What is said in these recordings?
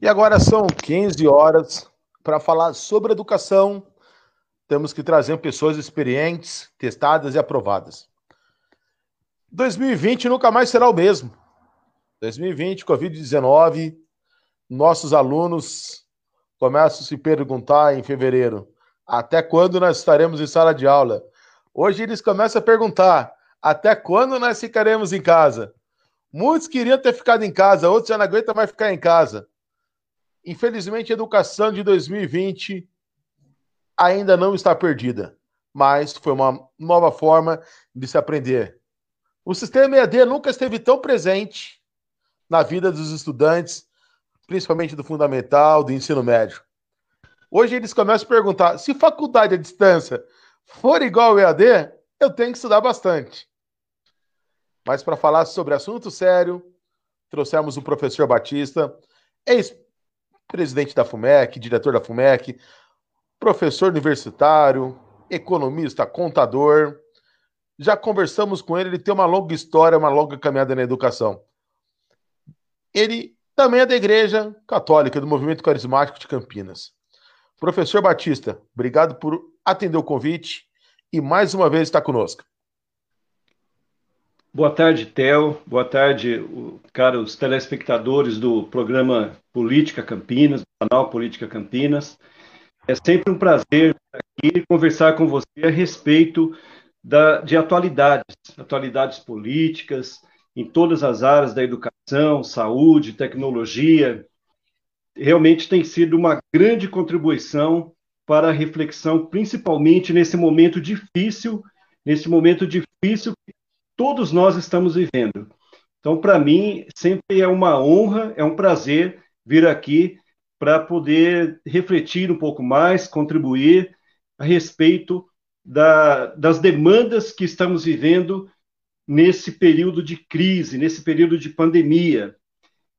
E agora são 15 horas para falar sobre educação. Temos que trazer pessoas experientes, testadas e aprovadas. 2020 nunca mais será o mesmo. 2020, Covid-19, nossos alunos começam a se perguntar em fevereiro: até quando nós estaremos em sala de aula? Hoje eles começam a perguntar: até quando nós ficaremos em casa? Muitos queriam ter ficado em casa, outros já não aguentam mais ficar em casa. Infelizmente, a educação de 2020 ainda não está perdida, mas foi uma nova forma de se aprender. O sistema EAD nunca esteve tão presente na vida dos estudantes, principalmente do fundamental, do ensino médio. Hoje eles começam a perguntar: se faculdade à distância for igual ao EAD, eu tenho que estudar bastante. Mas para falar sobre assunto sério, trouxemos o professor Batista, ex presidente da FUMEC, diretor da FUMEC, professor universitário, economista, contador. Já conversamos com ele, ele tem uma longa história, uma longa caminhada na educação. Ele também é da Igreja Católica, do Movimento Carismático de Campinas. Professor Batista, obrigado por atender o convite e mais uma vez estar conosco. Boa tarde, Theo. Boa tarde, caros telespectadores do programa Política Campinas, do canal Política Campinas. É sempre um prazer aqui conversar com você a respeito da, de atualidades, atualidades políticas, em todas as áreas da educação, saúde, tecnologia. Realmente tem sido uma grande contribuição para a reflexão, principalmente nesse momento difícil, nesse momento difícil que todos nós estamos vivendo. Então, para mim, sempre é uma honra, é um prazer vir aqui para poder refletir um pouco mais, contribuir a respeito da, das demandas que estamos vivendo nesse período de crise, nesse período de pandemia.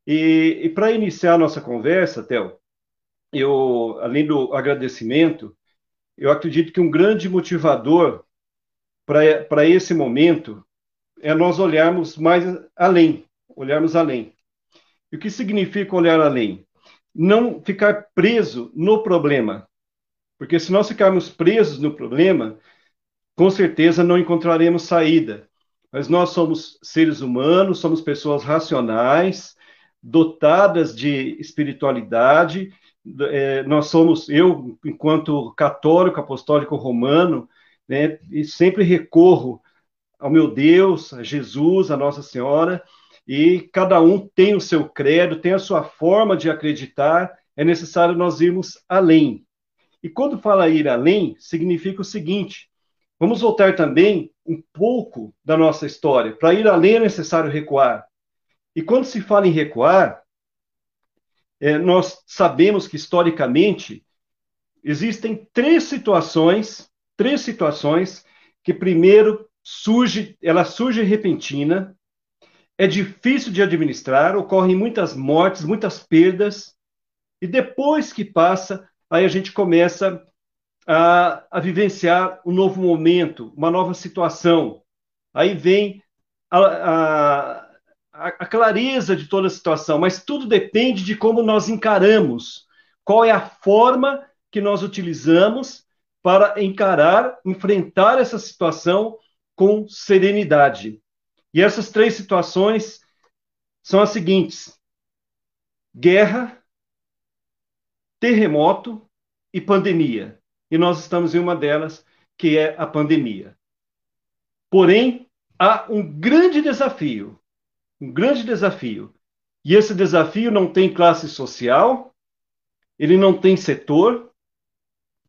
E, e para iniciar a nossa conversa, Théo, eu, além do agradecimento, eu acredito que um grande motivador para esse momento é nós olharmos mais além, olharmos além. E o que significa olhar além? Não ficar preso no problema. Porque se nós ficarmos presos no problema, com certeza não encontraremos saída. Mas nós somos seres humanos, somos pessoas racionais, dotadas de espiritualidade. É, nós somos, eu, enquanto católico apostólico romano, né, sempre recorro ao meu Deus, a Jesus, a Nossa Senhora, e cada um tem o seu credo, tem a sua forma de acreditar, é necessário nós irmos além. E quando fala ir além, significa o seguinte: vamos voltar também um pouco da nossa história. Para ir além é necessário recuar. E quando se fala em recuar, é, nós sabemos que historicamente existem três situações, três situações que primeiro surge, ela surge repentina, é difícil de administrar, ocorrem muitas mortes, muitas perdas, e depois que passa, aí a gente começa a, a vivenciar um novo momento, uma nova situação. Aí vem a, a, a clareza de toda a situação, mas tudo depende de como nós encaramos, qual é a forma que nós utilizamos para encarar, enfrentar essa situação com serenidade. E essas três situações são as seguintes: guerra, terremoto e pandemia. E nós estamos em uma delas, que é a pandemia. Porém, há um grande desafio, um grande desafio. E esse desafio não tem classe social, ele não tem setor,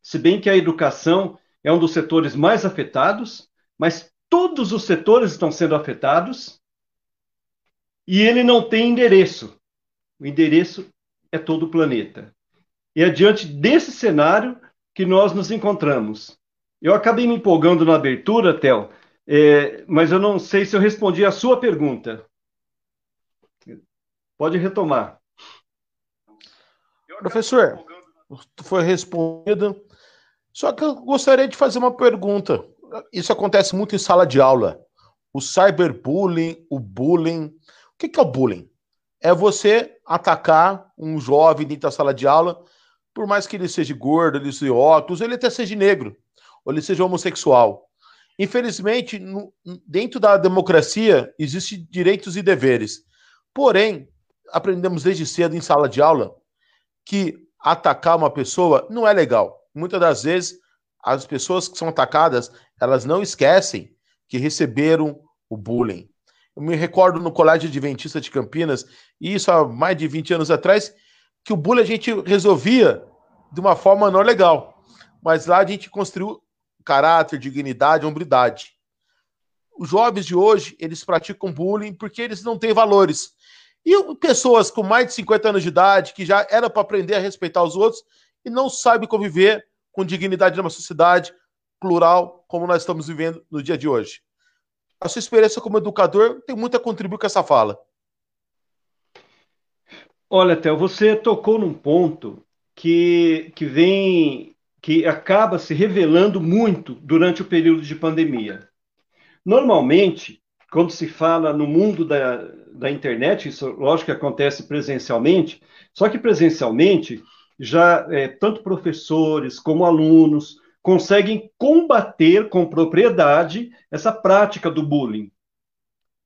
se bem que a educação é um dos setores mais afetados, mas todos os setores estão sendo afetados e ele não tem endereço. O endereço é todo o planeta. E é diante desse cenário que nós nos encontramos. Eu acabei me empolgando na abertura, Theo, é, mas eu não sei se eu respondi a sua pergunta. Pode retomar. Professor, foi respondido. Só que eu gostaria de fazer uma pergunta isso acontece muito em sala de aula. O cyberbullying, o bullying. O que, é o bullying? é você atacar um jovem dentro da sala de aula, por mais que ele seja gordo, ele seja óculos, ele até seja negro, ou ele seja homossexual. Infelizmente, no, dentro da democracia, existem direitos e deveres. Porém, aprendemos desde cedo em sala de aula que atacar uma pessoa não é legal. Muitas das vezes, as pessoas que são atacadas, elas não esquecem que receberam o bullying. Eu me recordo no Colégio Adventista de Campinas, e isso há mais de 20 anos atrás, que o bullying a gente resolvia de uma forma não legal. Mas lá a gente construiu caráter, dignidade, hombridade. Os jovens de hoje, eles praticam bullying porque eles não têm valores. E pessoas com mais de 50 anos de idade, que já era para aprender a respeitar os outros, e não sabem conviver com dignidade numa sociedade plural como nós estamos vivendo no dia de hoje a sua experiência como educador tem muito a contribuir com essa fala. Olha, Théo, você tocou num ponto que, que vem, que acaba se revelando muito durante o período de pandemia. Normalmente, quando se fala no mundo da, da internet, isso lógico que acontece presencialmente, só que presencialmente já é, tanto professores como alunos, conseguem combater com propriedade essa prática do bullying.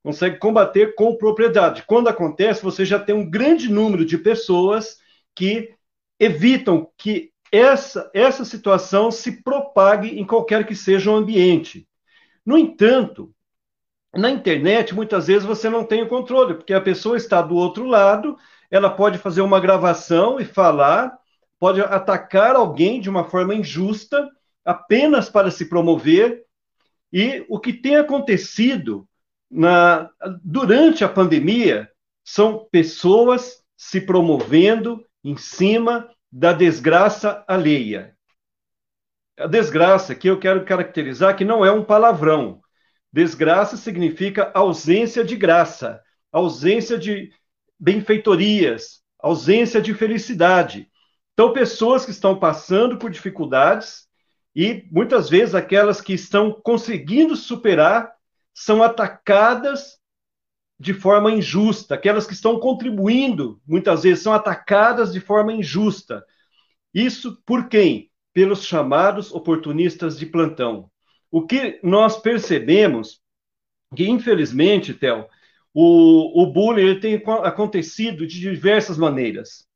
Consegue combater com propriedade. Quando acontece, você já tem um grande número de pessoas que evitam que essa, essa situação se propague em qualquer que seja o ambiente. No entanto, na internet, muitas vezes você não tem o controle, porque a pessoa está do outro lado, ela pode fazer uma gravação e falar, pode atacar alguém de uma forma injusta, apenas para se promover. E o que tem acontecido na, durante a pandemia são pessoas se promovendo em cima da desgraça alheia. A desgraça que eu quero caracterizar que não é um palavrão. Desgraça significa ausência de graça, ausência de benfeitorias, ausência de felicidade. Então, pessoas que estão passando por dificuldades e muitas vezes aquelas que estão conseguindo superar são atacadas de forma injusta, aquelas que estão contribuindo, muitas vezes são atacadas de forma injusta. Isso por quem? Pelos chamados oportunistas de plantão. O que nós percebemos que, infelizmente, Theo, o, o bullying tem acontecido de diversas maneiras.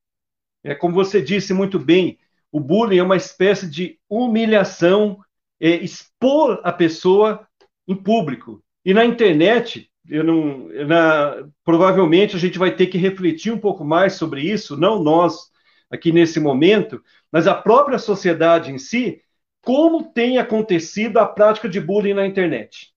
É como você disse muito bem, o bullying é uma espécie de humilhação, é, expor a pessoa em público. E na internet, eu não, na, provavelmente a gente vai ter que refletir um pouco mais sobre isso, não nós aqui nesse momento, mas a própria sociedade em si, como tem acontecido a prática de bullying na internet.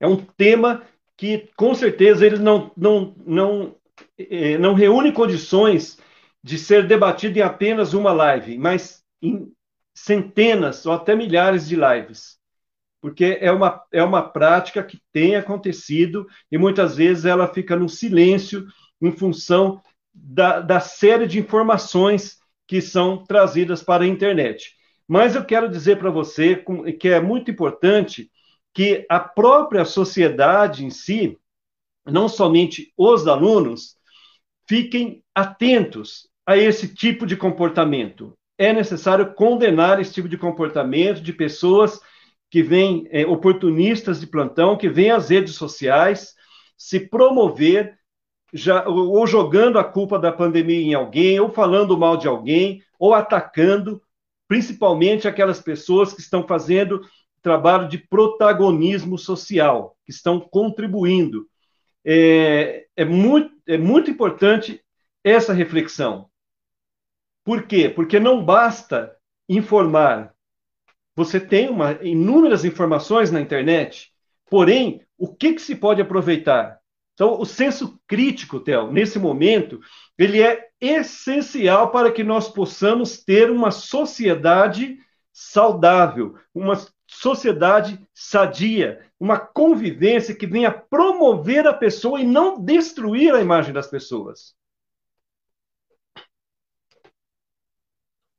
É um tema que, com certeza, ele não, não, não, é, não reúne condições de ser debatido em apenas uma live, mas em centenas ou até milhares de lives. Porque é uma, é uma prática que tem acontecido e muitas vezes ela fica no silêncio em função da, da série de informações que são trazidas para a internet. Mas eu quero dizer para você que é muito importante que a própria sociedade em si, não somente os alunos, fiquem atentos a esse tipo de comportamento. É necessário condenar esse tipo de comportamento de pessoas que vêm, é, oportunistas de plantão, que vêm às redes sociais se promover, já, ou jogando a culpa da pandemia em alguém, ou falando mal de alguém, ou atacando, principalmente aquelas pessoas que estão fazendo trabalho de protagonismo social, que estão contribuindo é, é, muito, é muito importante essa reflexão. Por quê? Porque não basta informar. Você tem uma, inúmeras informações na internet, porém, o que, que se pode aproveitar? Então, o senso crítico, Theo, nesse momento, ele é essencial para que nós possamos ter uma sociedade saudável, uma sociedade sadia, uma convivência que venha promover a pessoa e não destruir a imagem das pessoas.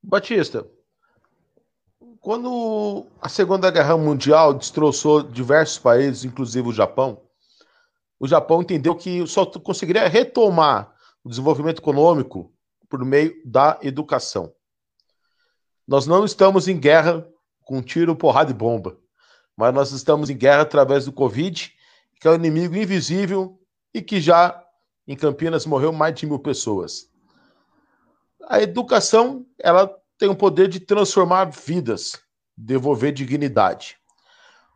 Batista, quando a Segunda Guerra Mundial destroçou diversos países, inclusive o Japão, o Japão entendeu que só conseguiria retomar o desenvolvimento econômico por meio da educação. Nós não estamos em guerra com tiro, porrada e bomba, mas nós estamos em guerra através do Covid, que é um inimigo invisível e que já em Campinas morreu mais de mil pessoas. A educação ela tem o poder de transformar vidas, devolver dignidade.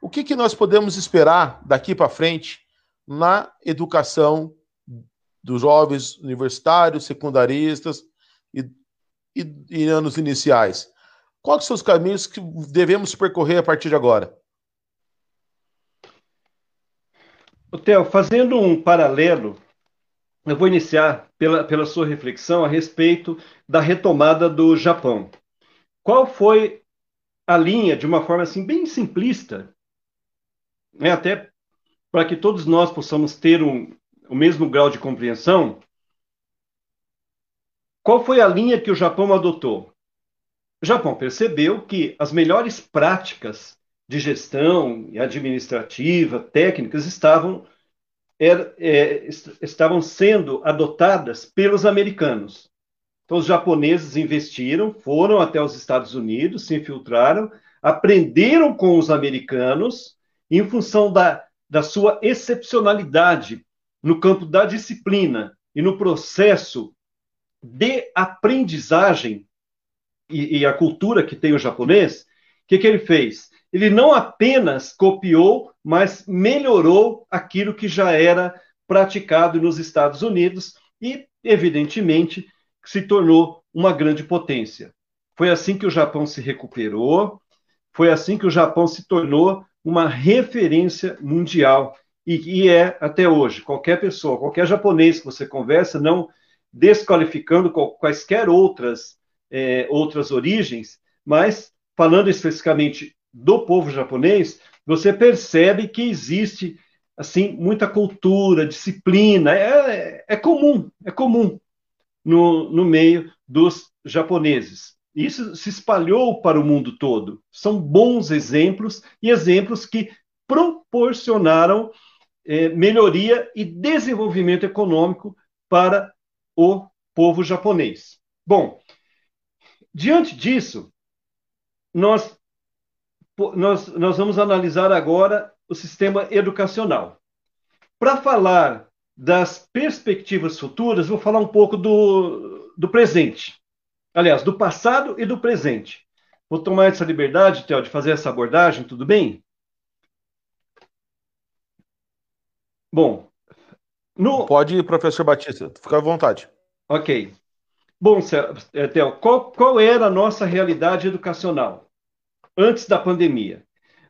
O que, que nós podemos esperar daqui para frente na educação dos jovens universitários, secundaristas e, e, e anos iniciais? Quais são os caminhos que devemos percorrer a partir de agora? Theo, fazendo um paralelo, eu vou iniciar pela, pela sua reflexão a respeito da retomada do Japão. Qual foi a linha, de uma forma assim bem simplista, né, até para que todos nós possamos ter um, o mesmo grau de compreensão, qual foi a linha que o Japão adotou? O Japão percebeu que as melhores práticas de gestão administrativa, técnicas, estavam, er, é, estavam sendo adotadas pelos americanos. Então, os japoneses investiram, foram até os Estados Unidos, se infiltraram, aprenderam com os americanos, em função da, da sua excepcionalidade no campo da disciplina e no processo de aprendizagem e, e a cultura que tem o japonês, o que, que ele fez? Ele não apenas copiou, mas melhorou aquilo que já era praticado nos Estados Unidos e, evidentemente, se tornou uma grande potência. Foi assim que o Japão se recuperou, foi assim que o Japão se tornou uma referência mundial e, e é até hoje. Qualquer pessoa, qualquer japonês que você conversa, não desqualificando quaisquer outras é, outras origens, mas falando especificamente do povo japonês, você percebe que existe assim muita cultura, disciplina, é, é comum, é comum no, no meio dos japoneses. Isso se espalhou para o mundo todo. São bons exemplos e exemplos que proporcionaram é, melhoria e desenvolvimento econômico para o povo japonês. Bom, diante disso, nós, nós, nós vamos analisar agora o sistema educacional. Para falar das perspectivas futuras, vou falar um pouco do, do presente. Aliás, do passado e do presente. Vou tomar essa liberdade, Theo, de fazer essa abordagem, tudo bem? Bom, no... Pode, professor Batista, fica à vontade. Ok. Bom, eh, Theo, qual, qual era a nossa realidade educacional antes da pandemia?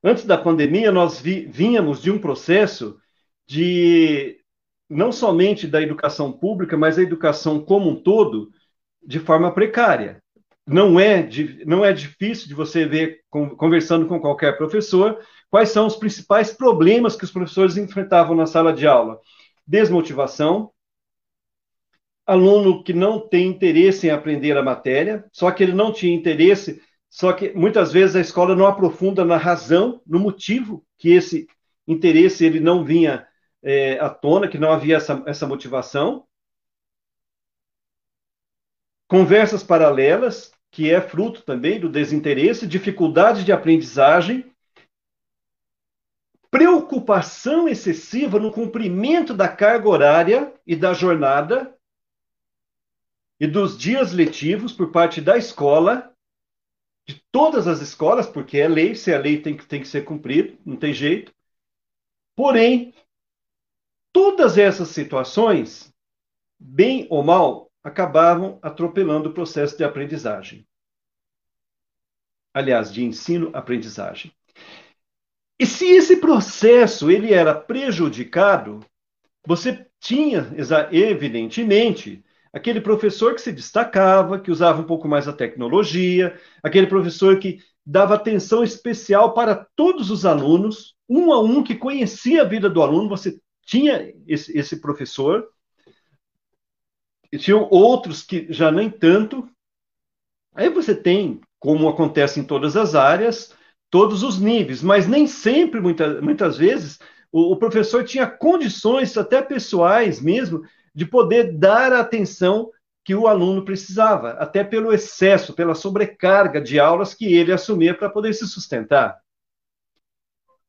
Antes da pandemia, nós vi, vínhamos de um processo de não somente da educação pública, mas da educação como um todo, de forma precária. Não é, não é difícil de você ver, conversando com qualquer professor, quais são os principais problemas que os professores enfrentavam na sala de aula. Desmotivação, aluno que não tem interesse em aprender a matéria, só que ele não tinha interesse, só que muitas vezes a escola não aprofunda na razão, no motivo que esse interesse ele não vinha é, à tona, que não havia essa, essa motivação. Conversas paralelas, que é fruto também do desinteresse, dificuldade de aprendizagem, preocupação excessiva no cumprimento da carga horária e da jornada e dos dias letivos por parte da escola, de todas as escolas, porque é lei, se é lei tem que, tem que ser cumprido, não tem jeito. Porém, Todas essas situações, bem ou mal, acabavam atropelando o processo de aprendizagem. Aliás, de ensino-aprendizagem. E se esse processo ele era prejudicado, você tinha, evidentemente, aquele professor que se destacava, que usava um pouco mais a tecnologia, aquele professor que dava atenção especial para todos os alunos, um a um, que conhecia a vida do aluno, você tinha esse, esse professor, e tinham outros que já nem tanto. Aí você tem, como acontece em todas as áreas, todos os níveis, mas nem sempre, muita, muitas vezes, o, o professor tinha condições, até pessoais mesmo, de poder dar a atenção que o aluno precisava, até pelo excesso, pela sobrecarga de aulas que ele assumia para poder se sustentar.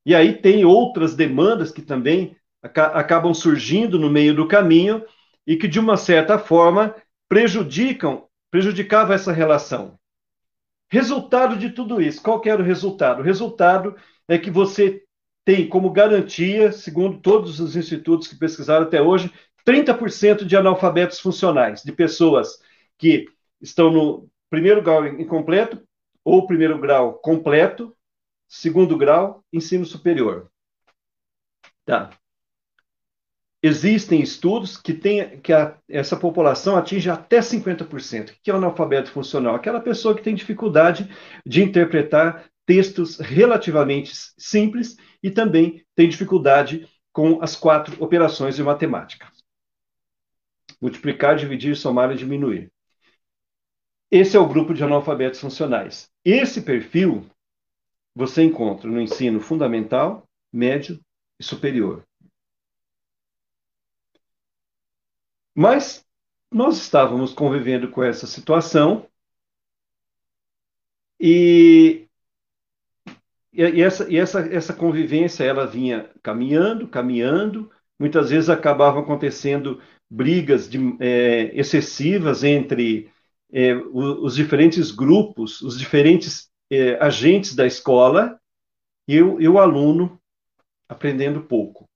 E aí tem outras demandas que também acabam surgindo no meio do caminho e que de uma certa forma prejudicam, prejudicava essa relação. Resultado de tudo isso, qual que era o resultado? O resultado é que você tem como garantia, segundo todos os institutos que pesquisaram até hoje, 30% de analfabetos funcionais, de pessoas que estão no primeiro grau incompleto ou primeiro grau completo, segundo grau, ensino superior. Tá. Existem estudos que, tem, que a, essa população atinge até 50%. O que é o analfabeto funcional? Aquela pessoa que tem dificuldade de interpretar textos relativamente simples e também tem dificuldade com as quatro operações de matemática. Multiplicar, dividir, somar e diminuir. Esse é o grupo de analfabetos funcionais. Esse perfil você encontra no ensino fundamental, médio e superior. Mas nós estávamos convivendo com essa situação e, e, essa, e essa, essa convivência ela vinha caminhando, caminhando, muitas vezes acabavam acontecendo brigas de, é, excessivas entre é, os, diferentes grupos, os diferentes é, agentes da escola e o, e o aluno aprendendo pouco.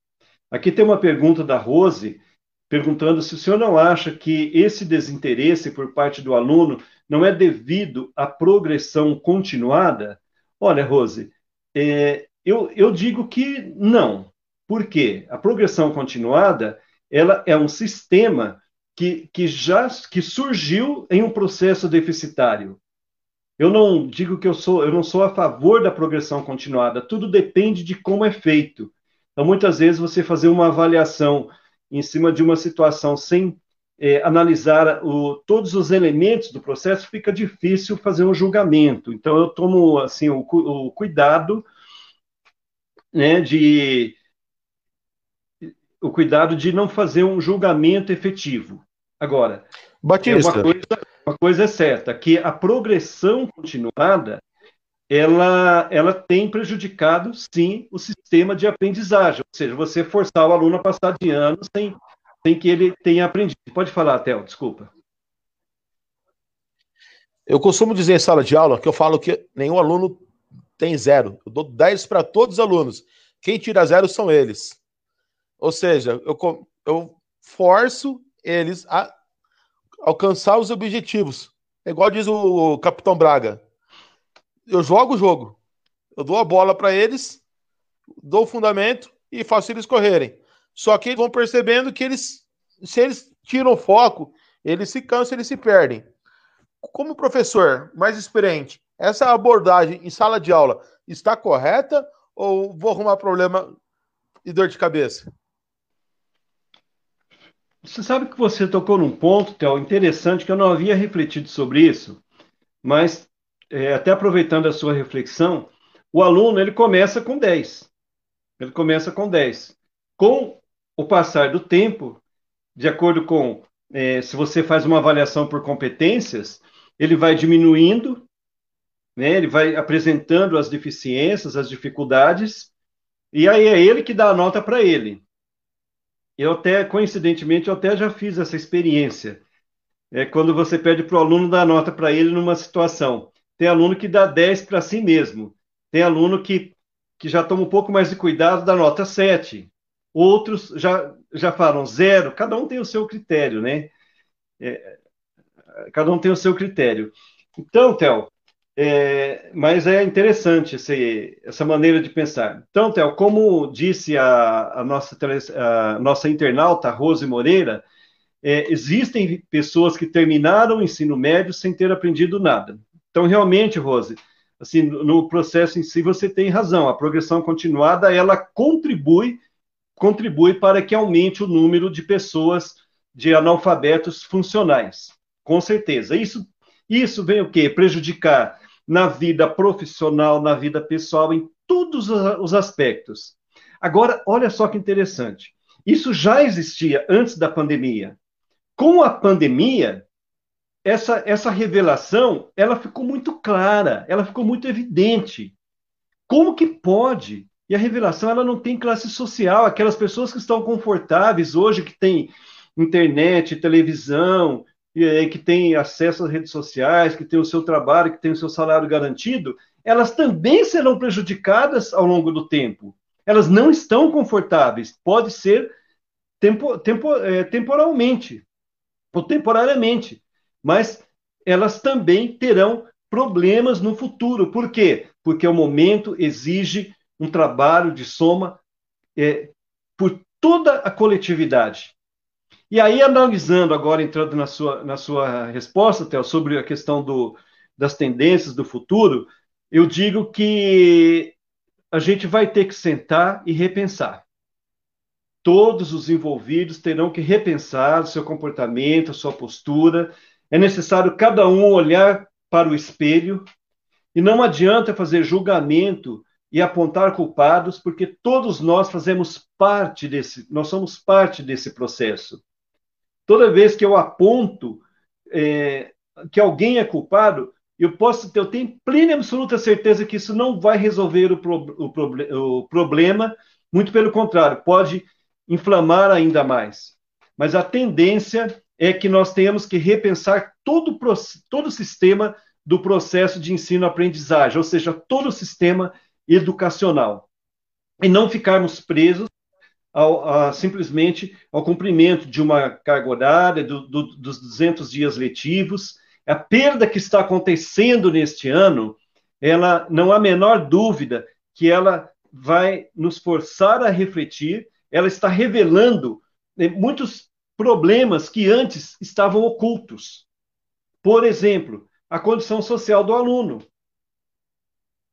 Aqui tem uma pergunta da Rose perguntando se o senhor não acha que esse desinteresse por parte do aluno não é devido à progressão continuada? Olha, Rose, é, eu, eu digo que não. Por quê? A progressão continuada ela é um sistema que, que já que surgiu em um processo deficitário. Eu não digo que eu sou, eu não sou a favor da progressão continuada. Tudo depende de como é feito. Então, muitas vezes você fazer uma avaliação em cima de uma situação sem é, analisar o, todos os elementos do processo, fica difícil fazer um julgamento. Então, eu tomo assim o, o cuidado né, de o cuidado de não fazer um julgamento efetivo. Agora, Batista. Uma, coisa, uma coisa é certa, que a progressão continuada ela, ela tem prejudicado, sim, o sistema de aprendizagem, ou seja, você forçar o aluno a passar de ano sem, sem que ele tenha aprendido. Pode falar, Theo, desculpa. Eu costumo dizer em sala de aula que eu falo que nenhum aluno tem zero. Eu dou 10 para todos os alunos. Quem tira zero são eles. Ou seja, eu, eu forço eles a alcançar os objetivos. É igual diz o Capitão Braga eu jogo o jogo. Eu dou a bola para eles, dou o fundamento e faço eles correrem. Só que eles vão percebendo que eles, se eles tiram o foco, eles se cansam, eles se perdem. Como professor mais experiente, essa abordagem em sala de aula está correta ou vou arrumar problema e dor de cabeça? Você sabe que você tocou num ponto, Theo, interessante, que eu não havia refletido sobre isso, mas é, até aproveitando a sua reflexão, o aluno ele começa com 10. Ele começa com 10. Com o passar do tempo, de acordo com é, se você faz uma avaliação por competências, ele vai diminuindo, né, ele vai apresentando as deficiências, as dificuldades, e aí é ele que dá a nota para ele. Eu até, coincidentemente, eu até já fiz essa experiência. É quando você pede para o aluno dar nota para ele numa situação. Tem aluno que dá 10 para si mesmo. Tem aluno que, que já toma um pouco mais de cuidado, dá nota 7. Outros já, já falam zero. Cada um tem o seu critério, né? É, cada um tem o seu critério. Então, Theo, é, mas é interessante esse, essa maneira de pensar. Então, Theo, como disse a, a nossa, a nossa internauta Rose Moreira, é, existem pessoas que terminaram o ensino médio sem ter aprendido nada. Então, realmente, Rose, assim, no processo em si você tem razão. A progressão continuada ela contribui contribui para que aumente o número de pessoas de analfabetos funcionais. Com certeza. Isso isso vem o quê? Prejudicar na vida profissional, na vida pessoal, em todos os aspectos. Agora, olha só que interessante. Isso já existia antes da pandemia. Com a pandemia, essa, essa revelação ela ficou muito clara, ela ficou muito evidente. Como que pode? E a revelação ela não tem classe social. Aquelas pessoas que estão confortáveis hoje, que têm internet, televisão, que têm acesso às redes sociais, que têm o seu trabalho, que têm o seu salário garantido, elas também serão prejudicadas ao longo do tempo. Elas não estão confortáveis. Pode ser tempo, tempo, é, temporalmente ou temporariamente mas elas também terão problemas no futuro. Por quê? Porque o momento exige um trabalho de soma é, por toda a coletividade. E aí, analisando agora, entrando na sua, na sua resposta, Théo, sobre a questão do, das tendências do futuro, eu digo que a gente vai ter que sentar e repensar. Todos os envolvidos terão que repensar o seu comportamento, a sua postura, é necessário cada um olhar para o espelho e não adianta fazer julgamento e apontar culpados, porque todos nós fazemos parte desse, nós somos parte desse processo. Toda vez que eu aponto é, que alguém é culpado, eu posso, eu tenho plena e absoluta certeza que isso não vai resolver o, pro, o, o problema, muito pelo contrário, pode inflamar ainda mais. Mas a tendência é que nós temos que repensar todo, todo o sistema do processo de ensino-aprendizagem, ou seja, todo o sistema educacional. E não ficarmos presos ao, a, simplesmente ao cumprimento de uma carga horária, do, do, dos 200 dias letivos. A perda que está acontecendo neste ano, ela não há a menor dúvida que ela vai nos forçar a refletir, ela está revelando né, muitos problemas que antes estavam ocultos. Por exemplo, a condição social do aluno.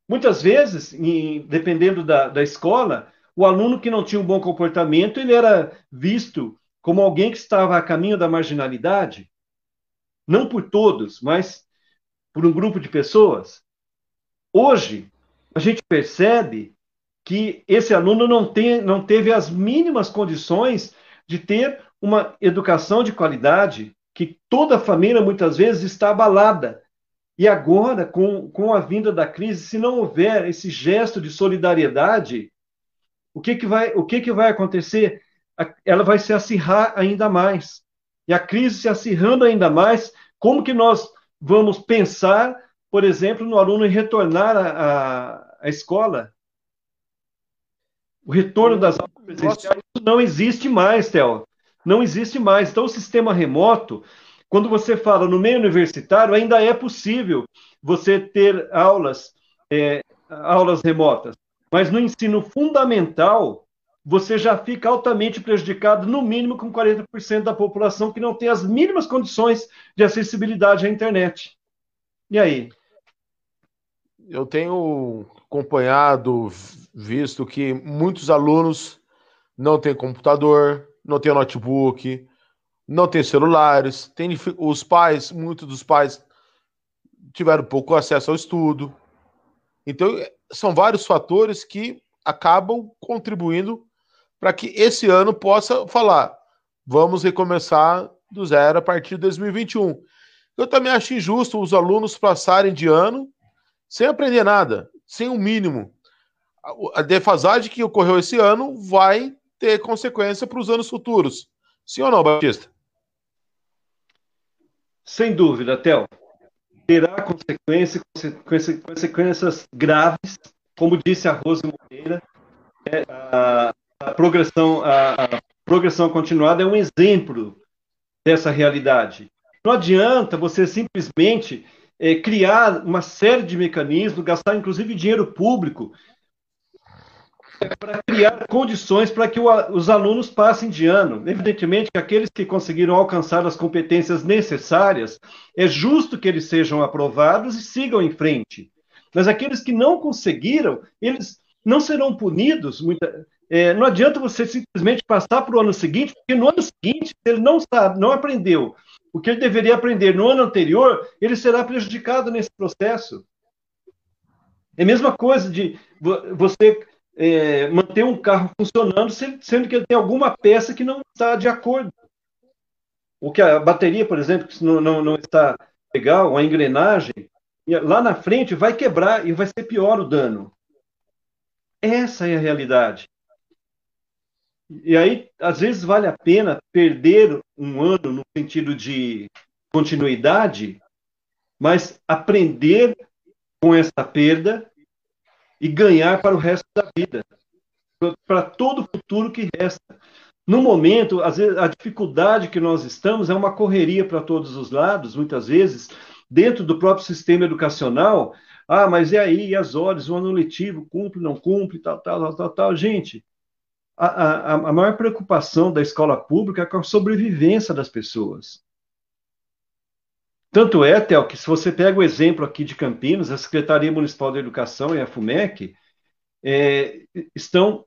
Muitas vezes, em, dependendo da, da escola, o aluno que não tinha um bom comportamento, ele era visto como alguém que estava a caminho da marginalidade. Não por todos, mas por um grupo de pessoas. Hoje, a gente percebe que esse aluno não, tem, não teve as mínimas condições de ter uma educação de qualidade que toda a família muitas vezes está abalada. E agora, com, com a vinda da crise, se não houver esse gesto de solidariedade, o que, que, vai, o que, que vai acontecer? Ela vai se acirrar ainda mais. E a crise se acirrando ainda mais, como que nós vamos pensar, por exemplo, no aluno retornar à, escola? O retorno das aulas presenciais não existe mais, Theo não existe mais. Então, o sistema remoto, quando você fala no meio universitário, ainda é possível você ter aulas, é, aulas remotas. Mas no ensino fundamental, você já fica altamente prejudicado, no mínimo com 40% da população que não tem as mínimas condições de acessibilidade à internet. E aí? Eu tenho acompanhado, visto que muitos alunos não têm computador, não tem notebook, não tem celulares, tem os pais, muitos dos pais tiveram pouco acesso ao estudo. Então, são vários fatores que acabam contribuindo para que esse ano possa falar, vamos recomeçar do zero a partir de 2021. Eu também acho injusto os alunos passarem de ano sem aprender nada, sem o um mínimo. A defasagem que ocorreu esse ano vai ter consequência para os anos futuros. Sim ou não, Batista? Sem dúvida, Théo. Terá consequência, consequências graves, como disse a Rose Moreira, é, a, a, progressão, a, a progressão continuada é um exemplo dessa realidade. Não adianta você simplesmente é, criar uma série de mecanismos, gastar inclusive dinheiro público para criar condições para que o, os alunos passem de ano. Evidentemente que aqueles que conseguiram alcançar as competências necessárias, é justo que eles sejam aprovados e sigam em frente. Mas aqueles que não conseguiram, eles não serão punidos. Muita, é, não adianta você simplesmente passar para o ano seguinte, porque no ano seguinte ele não sabe, não aprendeu o que ele deveria aprender no ano anterior, ele será prejudicado nesse processo. É a mesma coisa de você é, manter um carro funcionando, sendo que ele tem alguma peça que não está de acordo. O que a bateria, por exemplo, que não, não, não está legal, a engrenagem, lá na frente vai quebrar e vai ser pior o dano. Essa é a realidade. E aí, às vezes, vale a pena perder um ano no sentido de continuidade, mas aprender com essa perda e ganhar para o resto da vida, para todo o futuro que resta. No momento, às vezes, a dificuldade que nós estamos é uma correria para todos os lados, muitas vezes, dentro do próprio sistema educacional. Ah, mas e aí, e as horas, o ano letivo, cumpre, não cumpre, tal, tal, tal, tal, tal. Gente, a, a, a maior preocupação da escola pública é com a sobrevivência das pessoas. Tanto é, Tel, que se você pega o exemplo aqui de Campinas, a Secretaria Municipal de Educação e a FUMEC é, estão,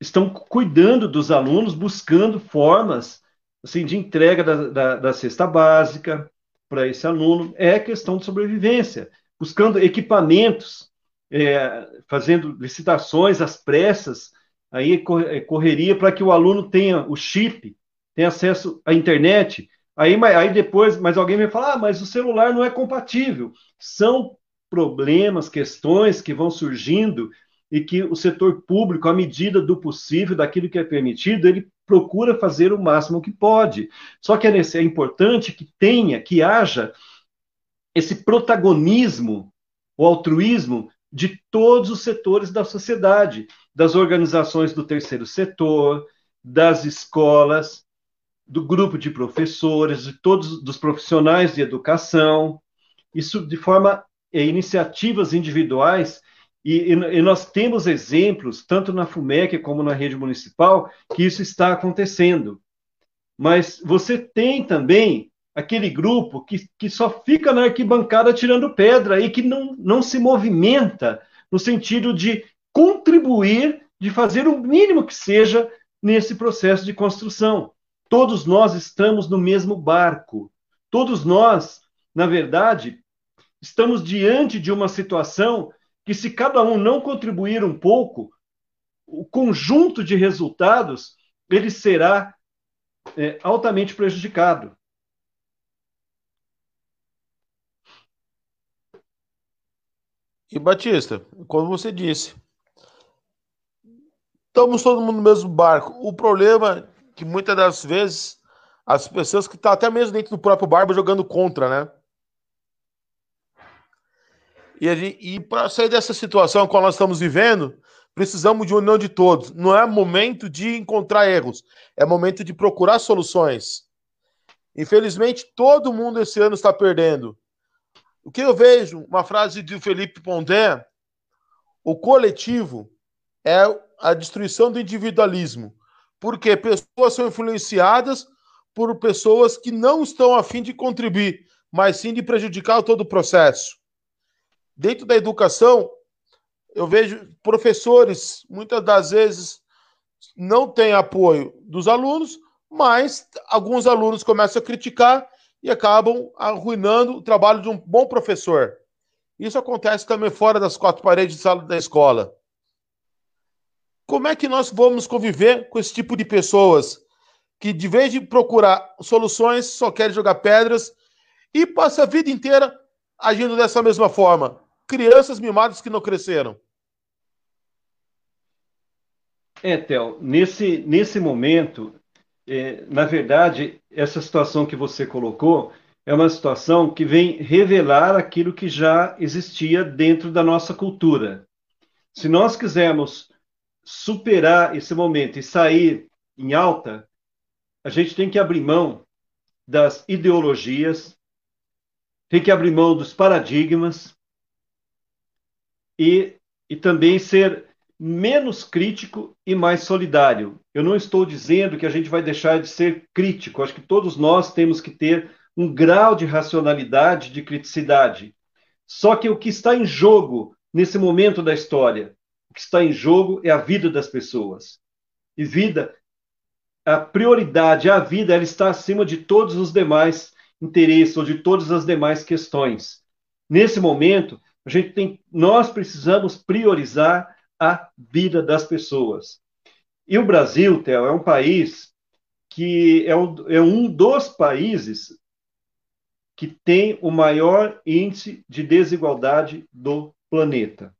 estão cuidando dos alunos, buscando formas assim, de entrega da, da, da cesta básica para esse aluno. É questão de sobrevivência, buscando equipamentos, é, fazendo licitações às pressas, aí é, correria para que o aluno tenha o chip, tenha acesso à internet, Aí, aí depois, mas alguém vai falar, ah, mas o celular não é compatível. São problemas, questões que vão surgindo e que o setor público, à medida do possível, daquilo que é permitido, ele procura fazer o máximo que pode. Só que é, é importante que tenha, que haja esse protagonismo, o altruísmo de todos os setores da sociedade, das organizações do terceiro setor, das escolas, do grupo de professores, de todos dos profissionais de educação, isso de forma é, iniciativas individuais e, e, nós temos exemplos tanto na Fumec como na rede municipal que isso está acontecendo. Mas você tem também aquele grupo que, que só fica na arquibancada tirando pedra e que não, não se movimenta no sentido de contribuir, de fazer o mínimo que seja nesse processo de construção. Todos nós estamos no mesmo barco. Todos nós, na verdade, estamos diante de uma situação que, se cada um não contribuir um pouco, o conjunto de resultados ele será é, altamente prejudicado. E Batista, como você disse, estamos todo mundo no mesmo barco. O problema que muitas das vezes as pessoas que estão tá até mesmo dentro do próprio barco jogando contra, né? E, e para sair dessa situação que nós estamos vivendo, precisamos de união de todos. Não é momento de encontrar erros, é momento de procurar soluções. Infelizmente, todo mundo esse ano está perdendo. O que eu vejo, uma frase de Felipe Pondé, o coletivo é a destruição do individualismo. Porque pessoas são influenciadas por pessoas que não estão a fim de contribuir, mas sim de prejudicar todo o processo. Dentro da educação, eu vejo professores, muitas das vezes, não têm apoio dos alunos, mas alguns alunos começam a criticar e acabam arruinando o trabalho de um bom professor. Isso acontece também fora das quatro paredes de sala da escola. Como é que nós vamos conviver com esse tipo de pessoas que, de vez de procurar soluções, só querem jogar pedras e passa a vida inteira agindo dessa mesma forma? Crianças mimadas que não cresceram. É, Theo, nesse, nesse momento, é, na verdade, essa situação que você colocou é uma situação que vem revelar aquilo que já existia dentro da nossa cultura. Se nós quisermos superar esse momento e sair em alta, a gente tem que abrir mão das ideologias, tem que abrir mão dos paradigmas e, e também ser menos crítico e mais solidário. Eu não estou dizendo que a gente vai deixar de ser crítico, acho que todos nós temos que ter um grau de racionalidade, de criticidade. Só que o que está em jogo nesse momento da história o que está em jogo é a vida das pessoas. E vida, a prioridade, a vida, ela está acima de todos os demais interesses ou de todas as demais questões. Nesse momento, a gente tem, nós precisamos priorizar a vida das pessoas. E o Brasil, Theo, é um país que é é um dos países que tem o maior índice de desigualdade do planeta.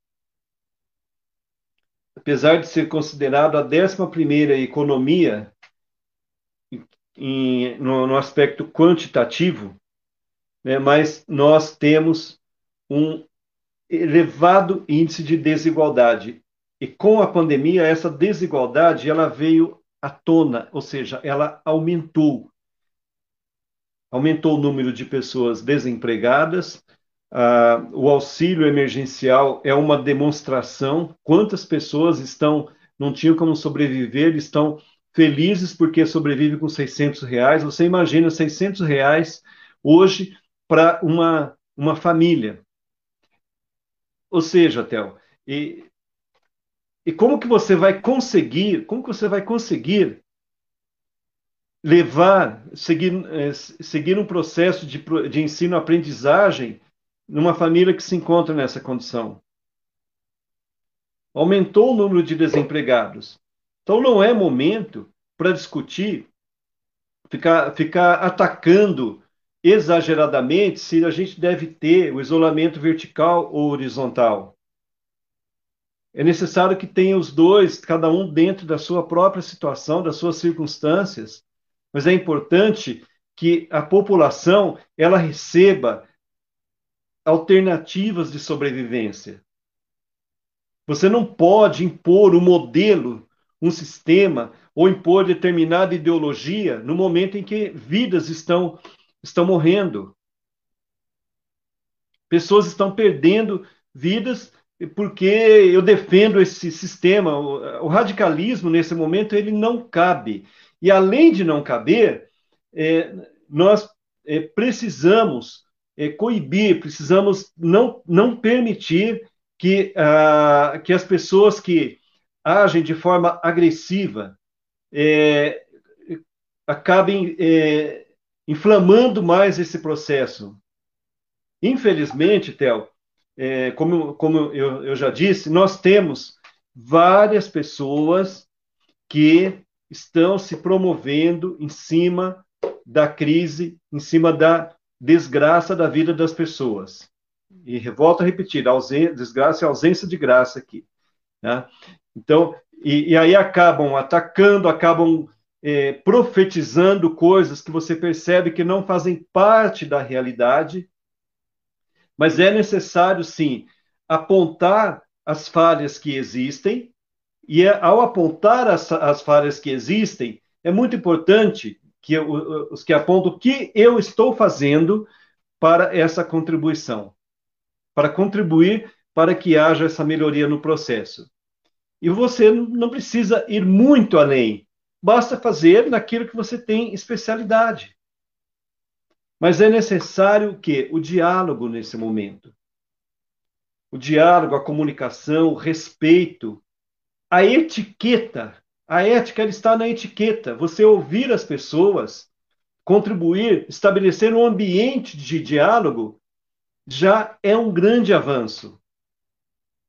Apesar de ser considerado a 11ª economia em, no, no, aspecto quantitativo, né, mas nós temos um elevado índice de desigualdade. E com a pandemia, essa desigualdade ela veio à tona, ou seja, ela aumentou. Aumentou o número de pessoas desempregadas, ah, o auxílio emergencial é uma demonstração. Quantas pessoas estão, não tinham como sobreviver, estão felizes porque sobrevivem com 600 reais. Você imagina 600 reais hoje para uma, uma família. Ou seja, Théo, e, e como que você vai conseguir, como que você vai conseguir levar, seguir, é, seguir um processo de, de ensino-aprendizagem numa família que se encontra nessa condição? Aumentou o número de desempregados. Então não é momento para discutir, ficar, ficar atacando exageradamente se a gente deve ter o isolamento vertical ou horizontal. É necessário que tenha os dois, cada um dentro da sua própria situação, das suas circunstâncias, mas é importante que a população ela receba alternativas de sobrevivência. Você não pode impor um modelo, um sistema ou impor determinada ideologia no momento em que vidas estão estão morrendo. Pessoas estão perdendo vidas porque eu defendo esse sistema. O, radicalismo, nesse momento, ele não cabe. E, além de não caber, é, nós é, precisamos coibir, precisamos não, não permitir que, ah, que as pessoas que agem de forma agressiva é, acabem é, inflamando mais esse processo. Infelizmente, Theo, é, como, como eu, eu já disse, nós temos várias pessoas que estão se promovendo em cima da crise, em cima da desgraça da vida das pessoas. E volto a repetir, desgraça é ausência de graça aqui. Né? Então, e, e, aí acabam atacando, acabam é, profetizando coisas que você percebe que não fazem parte da realidade, mas é necessário, sim, apontar as falhas que existem, e é, ao apontar as, as falhas que existem, é muito importante que os que apontam o que eu estou fazendo para essa contribuição, para contribuir para que haja essa melhoria no processo. E você não precisa ir muito além. Basta fazer naquilo que você tem especialidade. Mas é necessário o quê? O diálogo nesse momento. O diálogo, a comunicação, o respeito, a etiqueta. A ética está na etiqueta. Você ouvir as pessoas, contribuir, estabelecer um ambiente de diálogo, já é um grande avanço.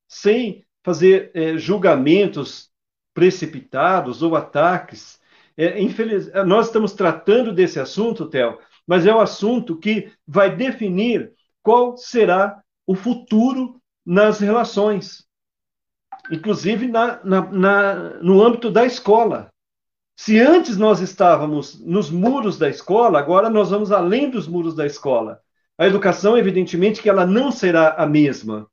Sem fazer é, julgamentos precipitados ou ataques. É, infeliz... Nós estamos tratando desse assunto, Theo, mas é um assunto que vai definir qual será o futuro nas relações, inclusive na, na, na, no âmbito da escola. Se antes nós estávamos nos muros da escola, agora nós vamos além dos muros da escola. A educação, evidentemente, que ela não será a mesma.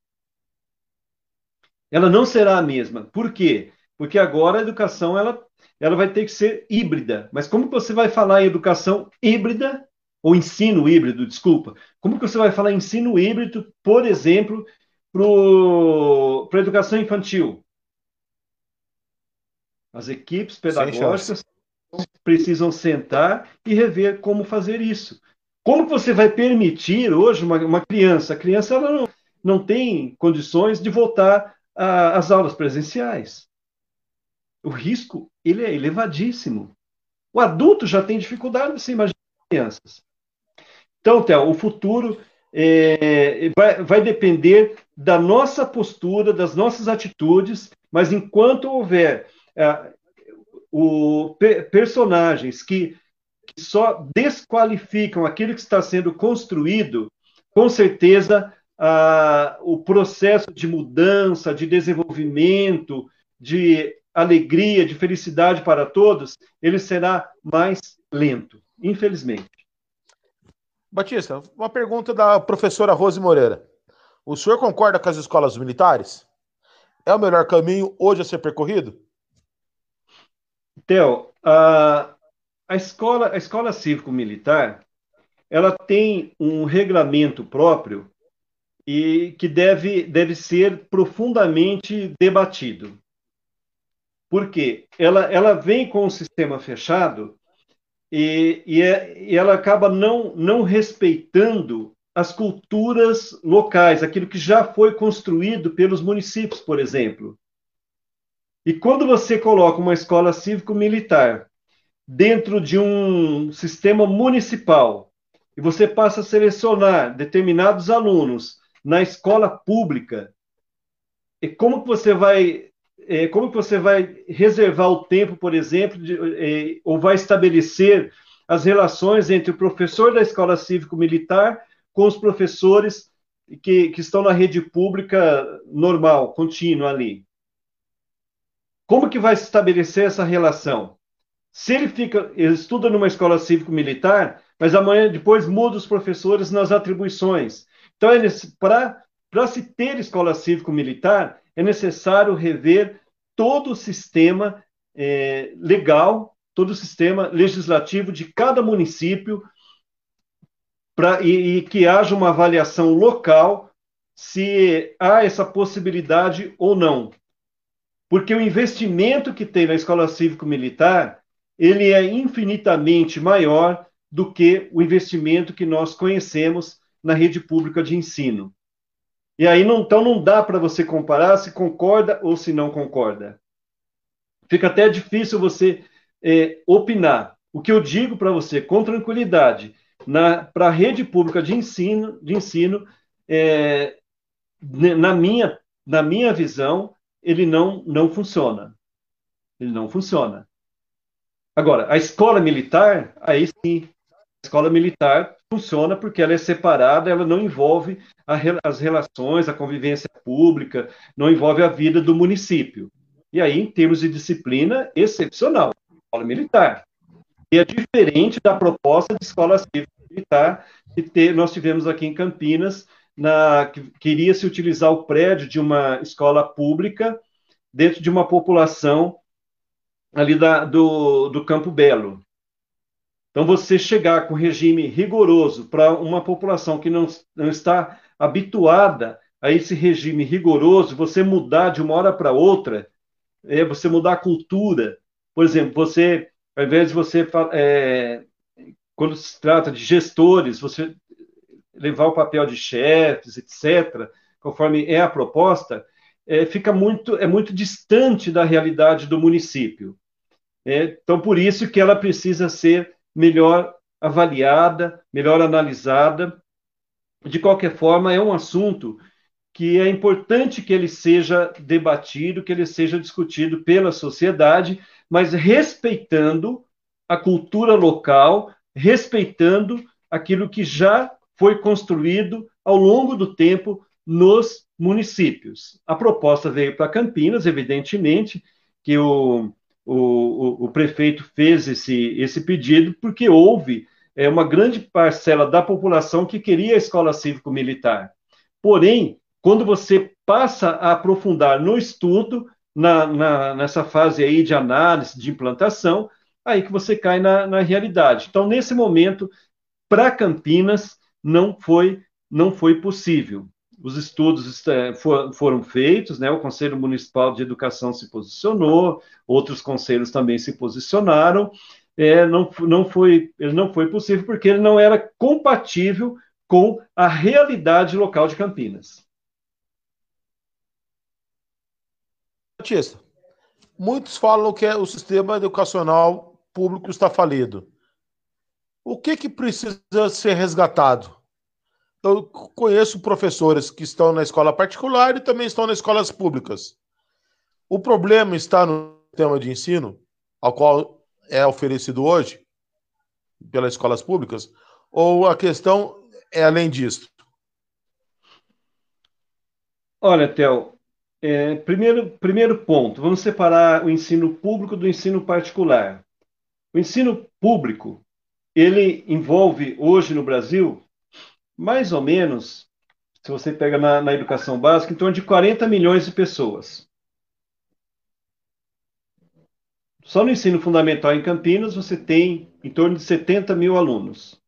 Ela não será a mesma. Por quê? porque agora a educação ela, ela vai ter que ser híbrida. Mas como você vai falar em educação híbrida, ou ensino híbrido, desculpa? Como que você vai falar em ensino híbrido, por exemplo, para a educação infantil? As equipes pedagógicas precisam sentar e rever como fazer isso. Como você vai permitir hoje uma, uma criança? A criança ela não, não tem condições de voltar às aulas presenciais o risco ele é elevadíssimo. O adulto já tem dificuldade, você imagina crianças. Então, Theo, o futuro é, vai, vai depender da nossa postura, das nossas atitudes, Mas enquanto houver é, o, personagens que, que só desqualificam aquilo que está sendo construído, com certeza o processo de mudança, de desenvolvimento, de alegria, de felicidade para todos, ele será mais lento, infelizmente. Batista, uma pergunta da professora Rose Moreira. O senhor concorda com as escolas militares? É o melhor caminho hoje a ser percorrido? Theo, a, a escola, a escola cívico-militar, ela tem um regulamento próprio e que deve, deve ser profundamente debatido. Por quê? Ela, ela vem com o sistema fechado e, e, é, e ela acaba não, não respeitando as culturas locais, aquilo que já foi construído pelos municípios, por exemplo. E quando você coloca uma escola cívico-militar dentro de um sistema municipal e você passa a selecionar determinados alunos na escola pública, e como que você vai é, como que você vai reservar o tempo, por exemplo, de, é, ou vai estabelecer as relações entre o professor da escola cívico-militar com os professores que, que estão na rede pública normal, contínua ali? Como que vai se estabelecer essa relação? Se ele fica, ele estuda numa escola cívico-militar, mas amanhã depois muda os professores nas atribuições. Então, é para se ter escola cívico-militar, é necessário rever todo o sistema é, legal, todo o sistema legislativo de cada município, pra, e, e que haja uma avaliação local se há essa possibilidade ou não. Porque o investimento que tem na escola cívico-militar, ele é infinitamente maior do que o investimento que nós conhecemos na rede pública de ensino. E aí, não, então, não dá para você comparar se concorda ou se não concorda. Fica até difícil você é, opinar. O que eu digo para você, com tranquilidade, para a rede pública de ensino, de ensino é, na, minha, na minha visão, ele não, não funciona. Ele não funciona. Agora, a escola militar, aí sim, a escola militar funciona porque ela é separada, ela não envolve a, as relações, a convivência pública, não envolve a vida do município. E aí, em termos de disciplina, excepcional, escola militar. E é diferente da proposta de escola civil militar que ter, nós tivemos aqui em Campinas, na, que queria se utilizar o prédio de uma escola pública dentro de uma população ali da, do, do Campo Belo. Então, você chegar com regime rigoroso para uma população que não, não está habituada a esse regime rigoroso, você mudar de uma hora para outra, é, você mudar a cultura. Por exemplo, você, ao invés de você, é, quando se trata de gestores, você levar o papel de chefes, etc., conforme é a proposta, é, fica muito, é muito distante da realidade do município. É, então, por isso que ela precisa ser melhor avaliada, melhor analisada. De qualquer forma, é um assunto que é importante que ele seja debatido, que ele seja discutido pela sociedade, mas respeitando a cultura local, respeitando aquilo que já foi construído ao longo do tempo nos municípios. A proposta veio para Campinas, evidentemente, que o, o, o, prefeito fez esse, esse pedido porque houve é, uma grande parcela da população que queria a escola cívico-militar. Porém, quando você passa a aprofundar no estudo, na, na, nessa fase aí de análise, de implantação, aí que você cai na, na realidade. Então, nesse momento, para Campinas, não foi, não foi possível os estudos é, foram feitos, né? O Conselho Municipal de Educação se posicionou, outros conselhos também se posicionaram. É, não, não, foi, ele não foi possível porque ele não era compatível com a realidade local de Campinas. Batista, muitos falam que o sistema educacional público está falido. O que, que precisa ser resgatado? Eu conheço professores que estão na escola particular e também estão nas escolas públicas. O problema está no sistema de ensino, ao qual é oferecido hoje pelas escolas públicas, ou a questão é além disso? Olha, Theo, é, primeiro, primeiro ponto, vamos separar o ensino público do ensino particular. O ensino público, ele envolve hoje no Brasil, mais ou menos, se você pega na, na educação básica, em torno de 40 milhões de pessoas. Só no ensino fundamental em Campinas você tem em torno de 70 mil alunos.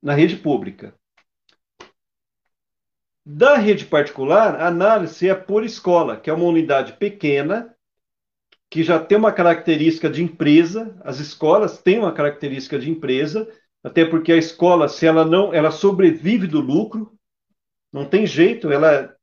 Na rede pública. Da rede particular, a análise é por escola, que é uma unidade pequena, que já tem uma característica de empresa. As escolas têm uma característica de empresa, até porque a escola, se ela não, ela sobrevive do lucro, não tem jeito, ela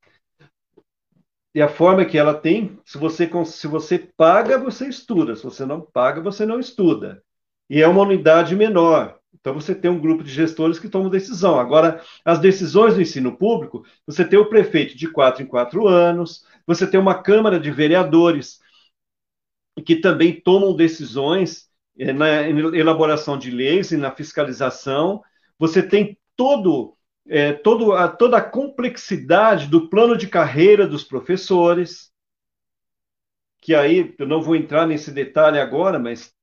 e a forma que ela tem, se você se você paga, você estuda, se você não paga, você não estuda. E é uma unidade menor. Então, você tem um grupo de gestores que tomam decisão. Agora, as decisões do ensino público, você tem o prefeito de quatro em quatro anos, você tem uma Câmara de Vereadores que também tomam decisões eh, na elaboração de leis e na fiscalização. Você tem todo, é, todo a, toda a complexidade do plano de carreira dos professores, que aí eu não vou entrar nesse detalhe agora, mas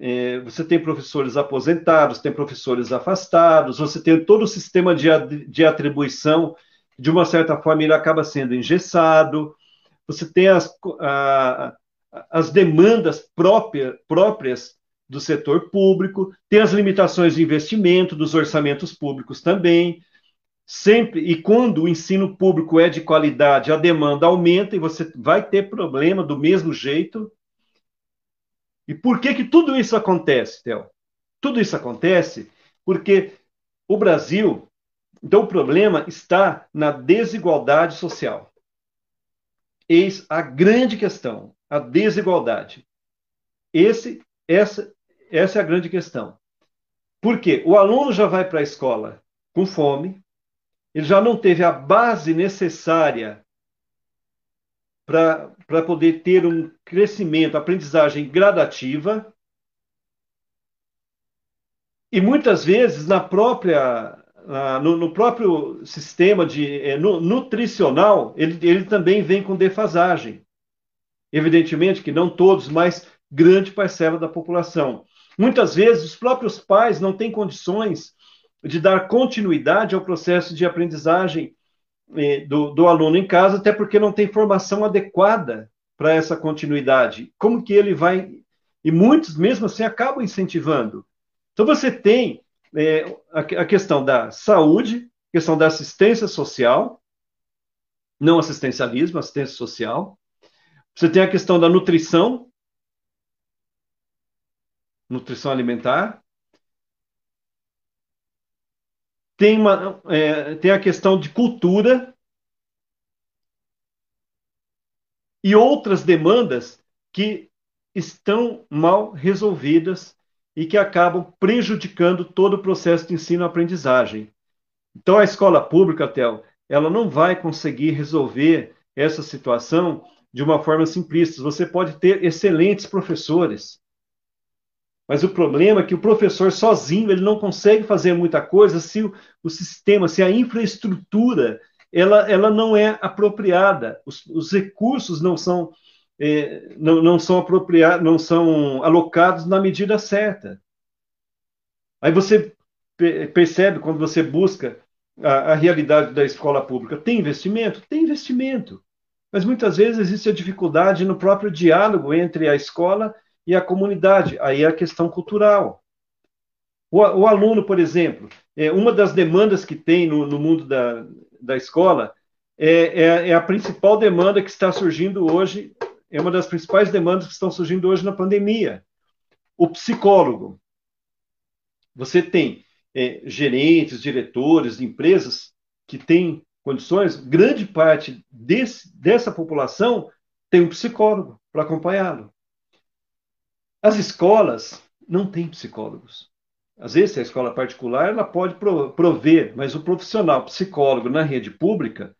é, você tem professores aposentados, tem professores afastados, você tem todo o sistema de, de atribuição, de uma certa forma ele acaba sendo engessado, você tem as, as demandas própria, próprias do setor público, tem as limitações de investimento dos orçamentos públicos também, sempre e quando o ensino público é de qualidade, a demanda aumenta e você vai ter problema do mesmo jeito, e por que que tudo isso acontece, Theo? Tudo isso acontece porque o Brasil, então o problema está na desigualdade social. Eis a grande questão, a desigualdade. Esse, essa, essa é a grande questão. Por quê? O aluno já vai para a escola com fome, ele já não teve a base necessária para poder ter um crescimento, aprendizagem gradativa. E muitas vezes na própria no, no, próprio sistema de é, no, nutricional, ele, ele também vem com defasagem. Evidentemente que não todos, mas grande parcela da população. Muitas vezes os próprios pais não têm condições de dar continuidade ao processo de aprendizagem é, do, do aluno em casa, até porque não tem formação adequada para essa continuidade. Como que ele vai. E muitos, mesmo assim, acabam incentivando. Então, você tem é, a, a questão da saúde, questão da assistência social, não assistencialismo, assistência social. Você tem a questão da nutrição, nutrição alimentar. tem, uma, é, tem a questão de cultura e outras demandas que estão mal resolvidas e que acabam prejudicando todo o processo de ensino-aprendizagem. Então, a escola pública, Tel, ela não vai conseguir resolver essa situação de uma forma simplista. Você pode ter excelentes professores, mas o problema é que o professor sozinho ele não consegue fazer muita coisa se o, o sistema, se a infraestrutura ela, ela não é apropriada, os, os recursos não são é, não, não são apropriados, não são alocados na medida certa. Aí você percebe quando você busca a, a realidade da escola pública, tem investimento? Tem investimento. Mas muitas vezes existe a dificuldade no próprio diálogo entre a escola e a comunidade. Aí é a questão cultural. O, o aluno, por exemplo, é, uma das demandas que tem no, no mundo da, da escola é, é, é, a principal demanda que está surgindo hoje, é uma das principais demandas que estão surgindo hoje na pandemia. O psicólogo. Você tem é, gerentes, diretores de empresas que têm condições, grande parte desse, dessa população tem um psicólogo para acompanhá-lo. As escolas não têm psicólogos. Às vezes, a escola particular ela pode prover, mas o profissional psicólogo na rede pública,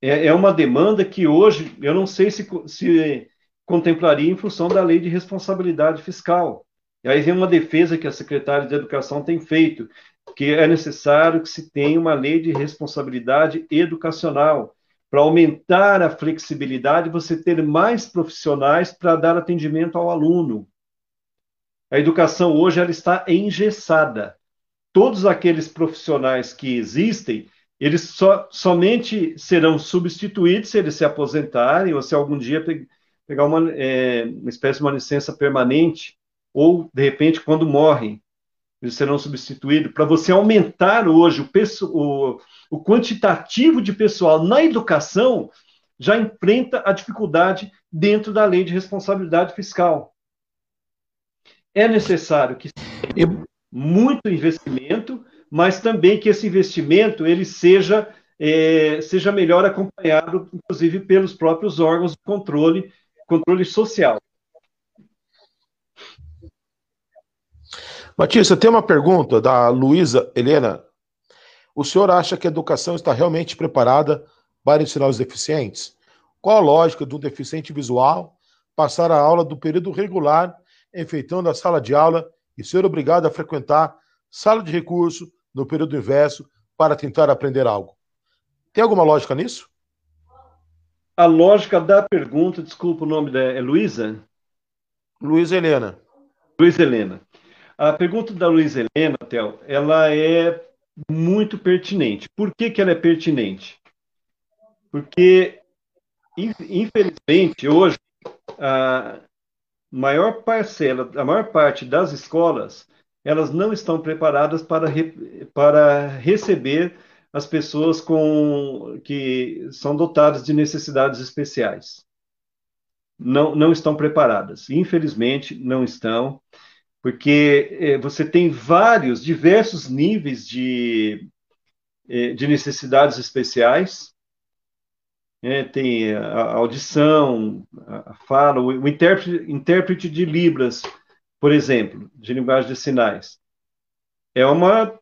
é, é uma demanda que hoje eu não sei se, se contemplaria em função da lei de responsabilidade fiscal. E aí vem uma defesa que a secretária de Educação tem feito, que é necessário que se tenha uma lei de responsabilidade educacional para aumentar a flexibilidade, você ter mais profissionais para dar atendimento ao aluno. A educação hoje ela está engessada. Todos aqueles profissionais que existem, eles só, somente serão substituídos se eles se aposentarem ou se algum dia pe pegar uma, é, uma espécie de uma licença permanente ou, de repente, quando morrem, eles serão substituídos. Para você aumentar hoje o, o, o quantitativo de pessoal na educação, já enfrenta a dificuldade dentro da lei de responsabilidade fiscal. É necessário que muito investimento, mas também que esse investimento ele seja, é, seja melhor acompanhado, inclusive pelos próprios órgãos de controle, controle social. Matissa, tem uma pergunta da Luísa Helena. O senhor acha que a educação está realmente preparada para ensinar os deficientes? Qual a lógica de um deficiente visual passar a aula do período regular, enfeitando a sala de aula e ser obrigado a frequentar sala de recurso no período inverso para tentar aprender algo. Tem alguma lógica nisso? A lógica da pergunta, desculpa o nome da é Luísa? Luísa Helena. Luísa Helena. A pergunta da Luísa Helena, Théo, ela é muito pertinente. Por que, que ela é pertinente? Porque, infelizmente, hoje, a maior parcela, a maior parte das escolas elas não estão preparadas para, para receber as pessoas com, que são dotadas de necessidades especiais. Não, não estão preparadas. Infelizmente, não estão, porque eh, você tem vários, diversos níveis de, eh, de necessidades especiais. É, tem a, audição, a, fala, o, intérprete, intérprete de Libras por exemplo, de linguagem de sinais. É uma.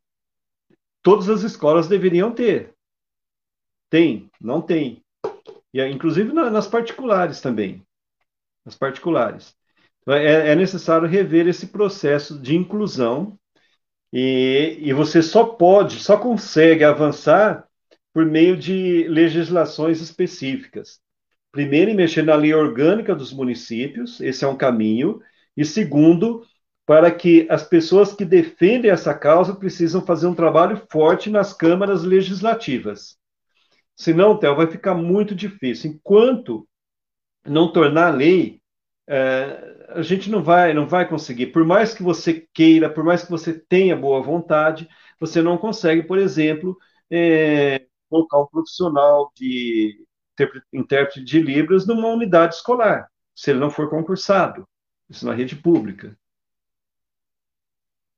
Todas as escolas deveriam ter. Tem, não tem. E, inclusive nas particulares também. Nas particulares. É, é necessário rever esse processo de inclusão e, e você só pode, só consegue avançar por meio de legislações específicas. Primeiro, mexer na lei orgânica dos municípios, esse é um caminho, e segundo, para que as pessoas que defendem essa causa precisam fazer um trabalho forte nas câmaras legislativas. Senão, Theo, vai ficar muito difícil. Enquanto não tornar lei, é, a gente não vai, não vai conseguir. Por mais que você queira, por mais que você tenha boa vontade, você não consegue, por exemplo, é, colocar um profissional de intérprete de Libras numa unidade escolar, se ele não for concursado isso na rede pública.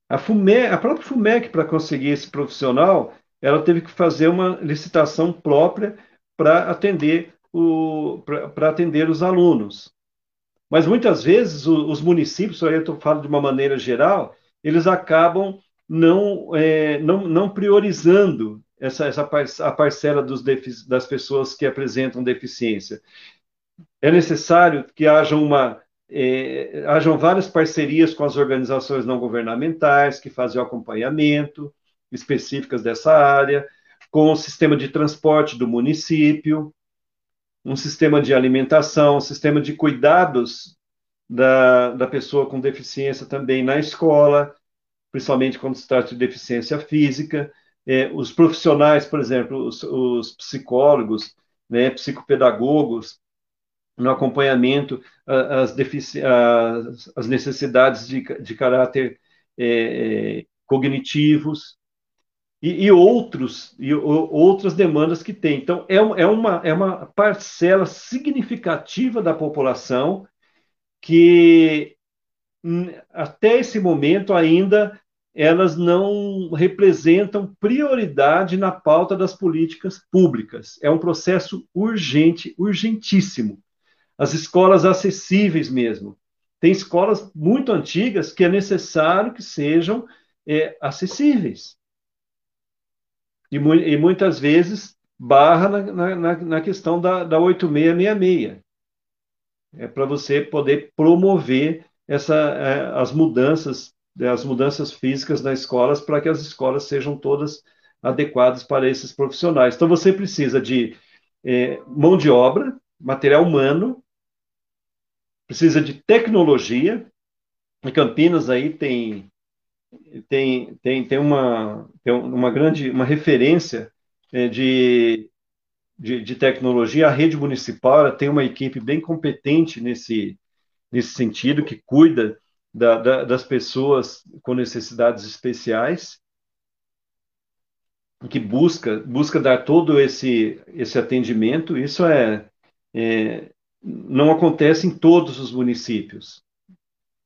A, FUME, a própria FUMEC, para conseguir esse profissional, ela teve que fazer uma licitação própria para atender, atender os alunos. Mas muitas vezes o, os municípios, aí eu falando de uma maneira geral, eles acabam não, é, não, não priorizando essa, essa a parcela dos das pessoas que apresentam deficiência. É necessário que haja uma é, hajam várias parcerias com as organizações não governamentais que fazem o acompanhamento específicas dessa área, com o sistema de transporte do município, um sistema de alimentação, um sistema de cuidados da, da pessoa com deficiência também na escola, principalmente quando se trata de deficiência física. É, os profissionais, por exemplo, os, os psicólogos, né, psicopedagogos, no acompanhamento as necessidades de, de caráter é, é, cognitivos e, e, outros e outras demandas que tem. Então é, é, uma, é uma parcela significativa da população que até esse momento ainda elas não representam prioridade na pauta das políticas públicas. É um processo urgente, urgentíssimo as escolas acessíveis mesmo. Tem escolas muito antigas que é necessário que sejam é, acessíveis. E, mu e, muitas vezes barra na, na, na questão da, da 8666. É para você poder promover essa, é, as mudanças, as mudanças físicas nas escolas para que as escolas sejam todas adequadas para esses profissionais. Então você precisa de é, mão de obra, material humano, precisa de tecnologia. Em Campinas aí tem tem, tem, tem, uma, tem uma grande uma referência é, de, de, de, tecnologia. A rede municipal tem uma equipe bem competente nesse, nesse sentido, que cuida da, da, das pessoas com necessidades especiais, que busca, busca dar todo esse, esse atendimento. Isso é, é não acontece em todos os municípios,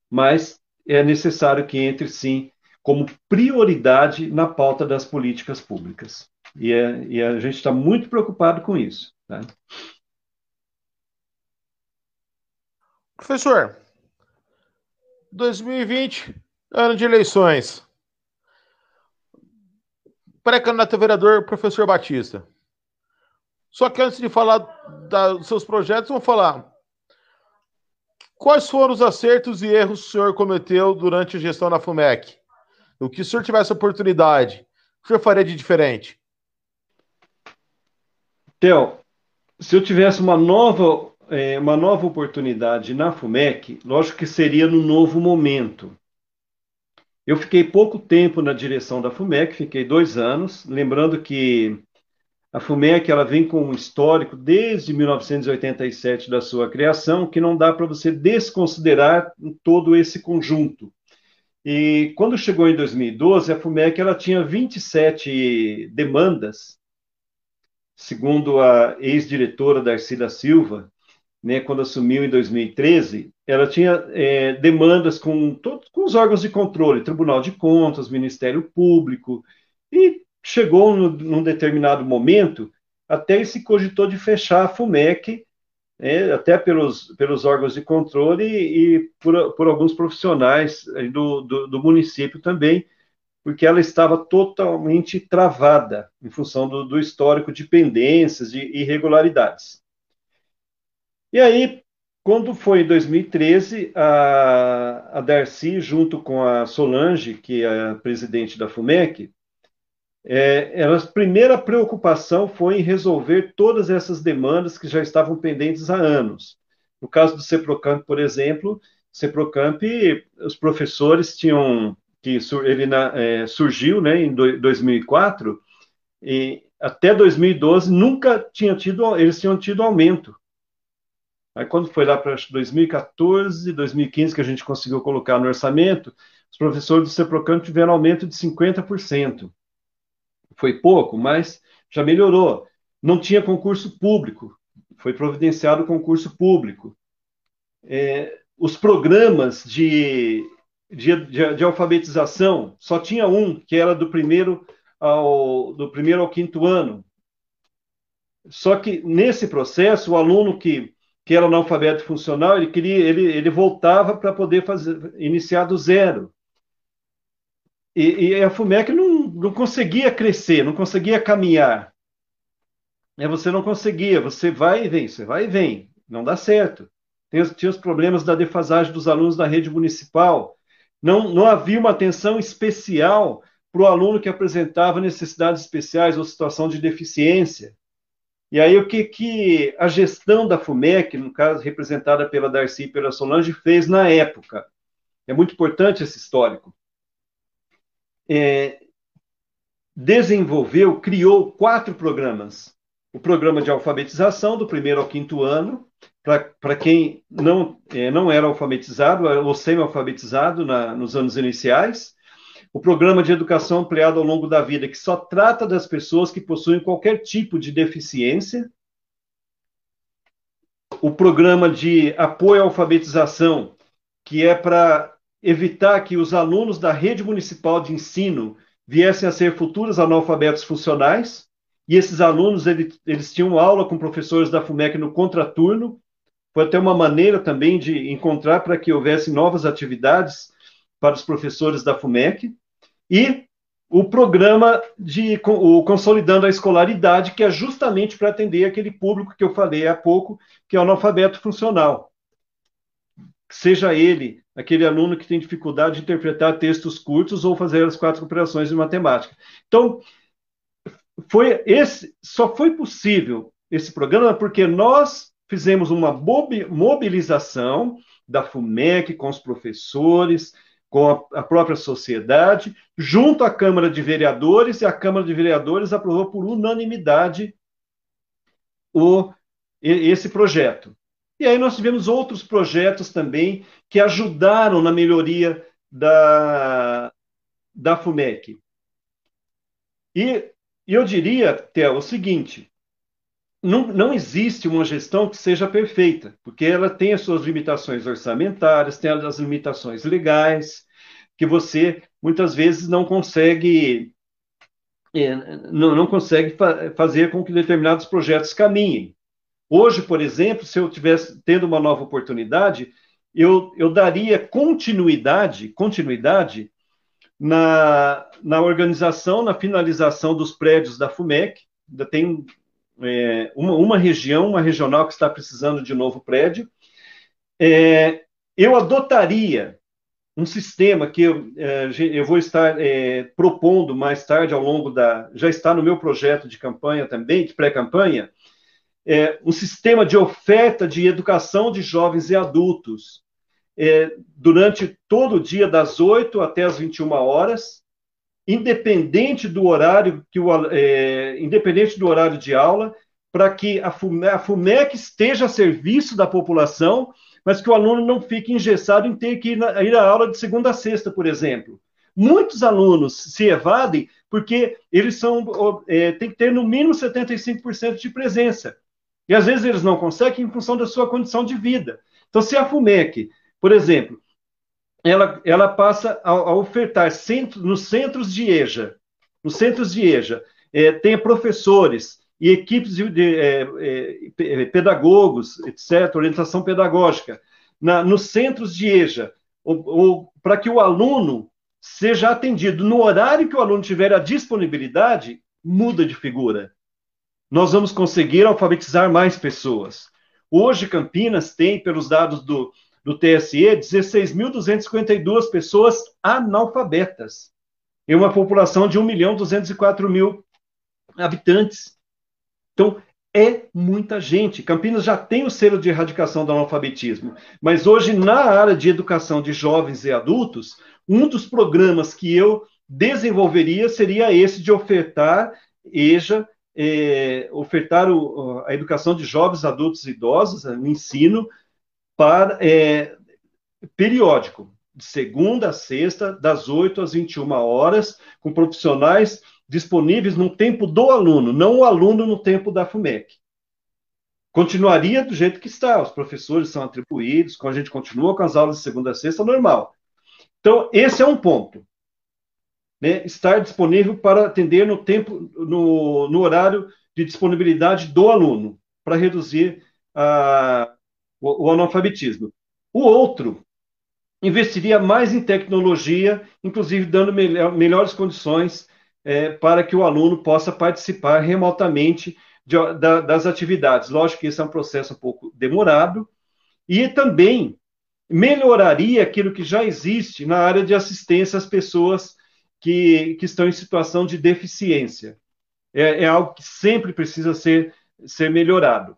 mas é necessário que entre sim como prioridade na pauta das políticas públicas. E, é, e a gente está muito preocupado com isso. Tá? Professor, 2020, ano de eleições. Pré-candidato vereador, professor Batista. Só que antes de falar dos seus projetos, vamos falar. Quais foram os acertos e erros que o senhor cometeu durante a gestão na FUMEC? O que o senhor tivesse oportunidade, o senhor faria de diferente? Theo, se eu tivesse uma nova, é, uma nova oportunidade na FUMEC, lógico que seria no novo momento. Eu fiquei pouco tempo na direção da FUMEC, fiquei dois anos, lembrando que a FUMEC ela vem com um histórico desde 1987 da sua criação, que não dá para você desconsiderar todo esse conjunto. E quando chegou em 2012, a FUMEC ela tinha 27 demandas, segundo a ex-diretora Darcy da Silva, né, quando assumiu em 2013, ela tinha é, demandas com, todos, com os órgãos de controle, Tribunal de Contas, Ministério Público, e chegou no, num determinado momento, até se cogitou de fechar a FUMEC é, até pelos, pelos órgãos de controle e, e por, por alguns profissionais do, do, do, município também, porque ela estava totalmente travada em função do, do histórico de pendências, de irregularidades. E aí, quando foi em 2013, a, a Darcy, junto com a Solange, que é a presidente da FUMEC, é, a primeira preocupação foi em resolver todas essas demandas que já estavam pendentes há anos. No caso do CEPROCAMP, por exemplo, CEPROCAMP, os professores tinham que ele é, surgiu, né, em 2004 e até 2012 nunca tinha tido, eles tinham tido aumento. Aí quando foi lá para 2014, 2015 que a gente conseguiu colocar no orçamento, os professores do CEPROCAMP tiveram aumento de 50% foi pouco, mas já melhorou. Não tinha concurso público, foi providenciado concurso público. É, os programas de, de, de, de, alfabetização, só tinha um, que era do primeiro ao, do primeiro ao quinto ano. Só que nesse processo, o aluno que, que era analfabeto funcional, ele, queria, ele, ele voltava para poder fazer, iniciar do zero. E, e a FUMEC não, não conseguia crescer, não conseguia caminhar. É, você não conseguia, você vai e vem, você vai e vem, não dá certo. Tinha os problemas da defasagem dos alunos da rede municipal. Não, não havia uma atenção especial para o aluno que apresentava necessidades especiais ou situação de deficiência. E aí, o que, que a gestão da FUMEC, no caso representada pela Darcy e pela Solange, fez na época? É muito importante esse histórico é, desenvolveu, criou quatro programas. O programa de alfabetização, do primeiro ao quinto ano, para quem não, é, não era alfabetizado ou semi-alfabetizado nos anos iniciais. O programa de educação ampliada ao longo da vida, que só trata das pessoas que possuem qualquer tipo de deficiência. O programa de apoio à alfabetização, que é para evitar que os alunos da rede municipal de ensino viessem a ser futuros analfabetos funcionais, e esses alunos eles, eles tinham aula com professores da FUMEC no contraturno, foi até uma maneira também de encontrar para que houvesse novas atividades para os professores da FUMEC, e o programa de o Consolidando a Escolaridade, que é justamente para atender aquele público que eu falei há pouco, que é o analfabeto funcional. Seja ele aquele aluno que tem dificuldade de interpretar textos curtos ou fazer as quatro operações de matemática. Então, foi esse, só foi possível esse programa porque nós fizemos uma mobilização da FUMEC com os professores, com a, a, própria sociedade, junto à Câmara de Vereadores, e a Câmara de Vereadores aprovou por unanimidade o, esse projeto. E aí nós tivemos outros projetos também que ajudaram na melhoria da, da FUMEC. E, eu diria, Theo, o seguinte: não, não existe uma gestão que seja perfeita, porque ela tem as suas limitações orçamentárias, tem as limitações legais, que você muitas vezes não consegue é, não, não consegue fa fazer com que determinados projetos caminhem. Hoje, por exemplo, se eu tivesse tendo uma nova oportunidade, eu, eu daria continuidade, continuidade na, na organização, na finalização dos prédios da FUMEC. Ainda tem é, uma, uma região, uma regional que está precisando de novo prédio, é, eu adotaria um sistema que eu, é, eu vou estar é, propondo mais tarde ao longo da. Já está no meu projeto de campanha também, de pré-campanha, é, um sistema de oferta de educação de jovens e adultos é, durante todo o dia, das 8 até as 21 horas, independente do horário que o, é, independente do horário de aula, para que a FUMEC, esteja a serviço da população, mas que o aluno não fique engessado em ter que ir, na, ir à aula de segunda a sexta, por exemplo. Muitos alunos se evadem porque eles são é, tem que ter no mínimo 75% de presença. E às vezes eles não conseguem em função da sua condição de vida. Então, se a FUMEC, por exemplo, ela, ela passa a, a ofertar centro, nos centros de EJA, nos centros de EJA, é, tem professores e equipes de, de é, é, pedagogos, etc., orientação pedagógica, na, nos centros de EJA, para que o aluno seja atendido no horário que o aluno tiver a disponibilidade, muda de figura. Nós vamos conseguir alfabetizar mais pessoas. Hoje, Campinas tem, pelos dados do, do TSE, 16.252 pessoas analfabetas, em uma população de 1 milhão 204 mil habitantes. Então, é muita gente. Campinas já tem o selo de erradicação do analfabetismo, mas hoje, na área de educação de jovens e adultos, um dos programas que eu desenvolveria seria esse de ofertar EJA, é, ofertar o, a educação de jovens, adultos e idosos, o ensino, para é, periódico, de segunda a sexta, das 8 às 21 horas, com profissionais disponíveis no tempo do aluno, não o aluno no tempo da FUMEC. Continuaria do jeito que está, os professores são atribuídos, a gente continua com as aulas de segunda a sexta, normal. Então, esse é um ponto. Né? Estar disponível para atender no tempo, no, no horário de disponibilidade do aluno, para reduzir a, o, o analfabetismo. O outro investiria mais em tecnologia, inclusive dando melhor, melhores condições é, para que o aluno possa participar remotamente de, da, das atividades. Lógico que esse é um processo um pouco demorado, e também melhoraria aquilo que já existe na área de assistência às pessoas que, que estão em situação de deficiência. É, é algo que sempre precisa ser, ser melhorado.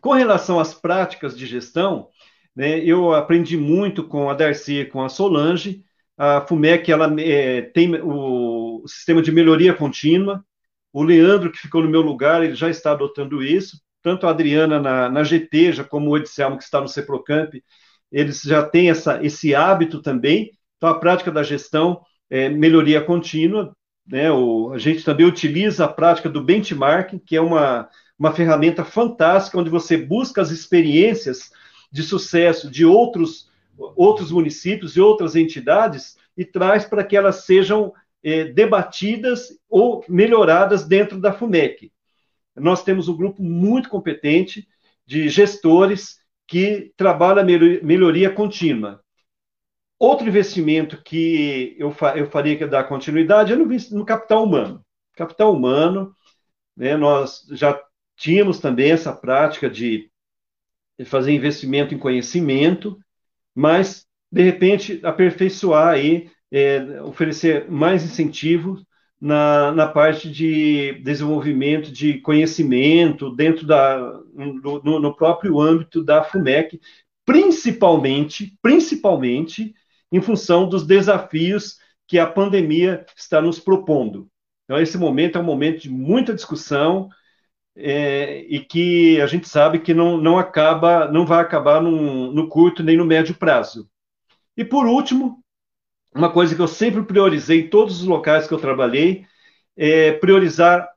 Com relação às práticas de gestão, né, eu aprendi muito com a Darcy e com a Solange. A FUMEC ela, é, tem o, sistema de melhoria contínua. O Leandro, que ficou no meu lugar, ele já está adotando isso. Tanto a Adriana na, na GT, como o Edselmo, que está no CEPROCAMP, eles já têm essa, esse hábito também. Então, a prática da gestão é melhoria contínua. Né? O, a gente também utiliza a prática do benchmarking, que é uma, uma ferramenta fantástica onde você busca as experiências de sucesso de outros, outros municípios e outras entidades e traz para que elas sejam é, debatidas ou melhoradas dentro da FUMEC. Nós temos um grupo muito competente de gestores que trabalha melhoria contínua. Outro investimento que eu, fa eu faria que dar continuidade é no, no capital humano. Capital humano, né, nós já tínhamos também essa prática de fazer investimento em conhecimento, mas, de repente, aperfeiçoar aí, é, oferecer mais incentivos na, na parte de desenvolvimento de conhecimento dentro da, no, no próprio âmbito da FUMEC, principalmente, principalmente em função dos desafios que a pandemia está nos propondo. Então, esse momento é um momento de muita discussão é, e que a gente sabe que não, não acaba, não vai acabar num, no curto nem no médio prazo. E por último, uma coisa que eu sempre priorizei em todos os locais que eu trabalhei é priorizar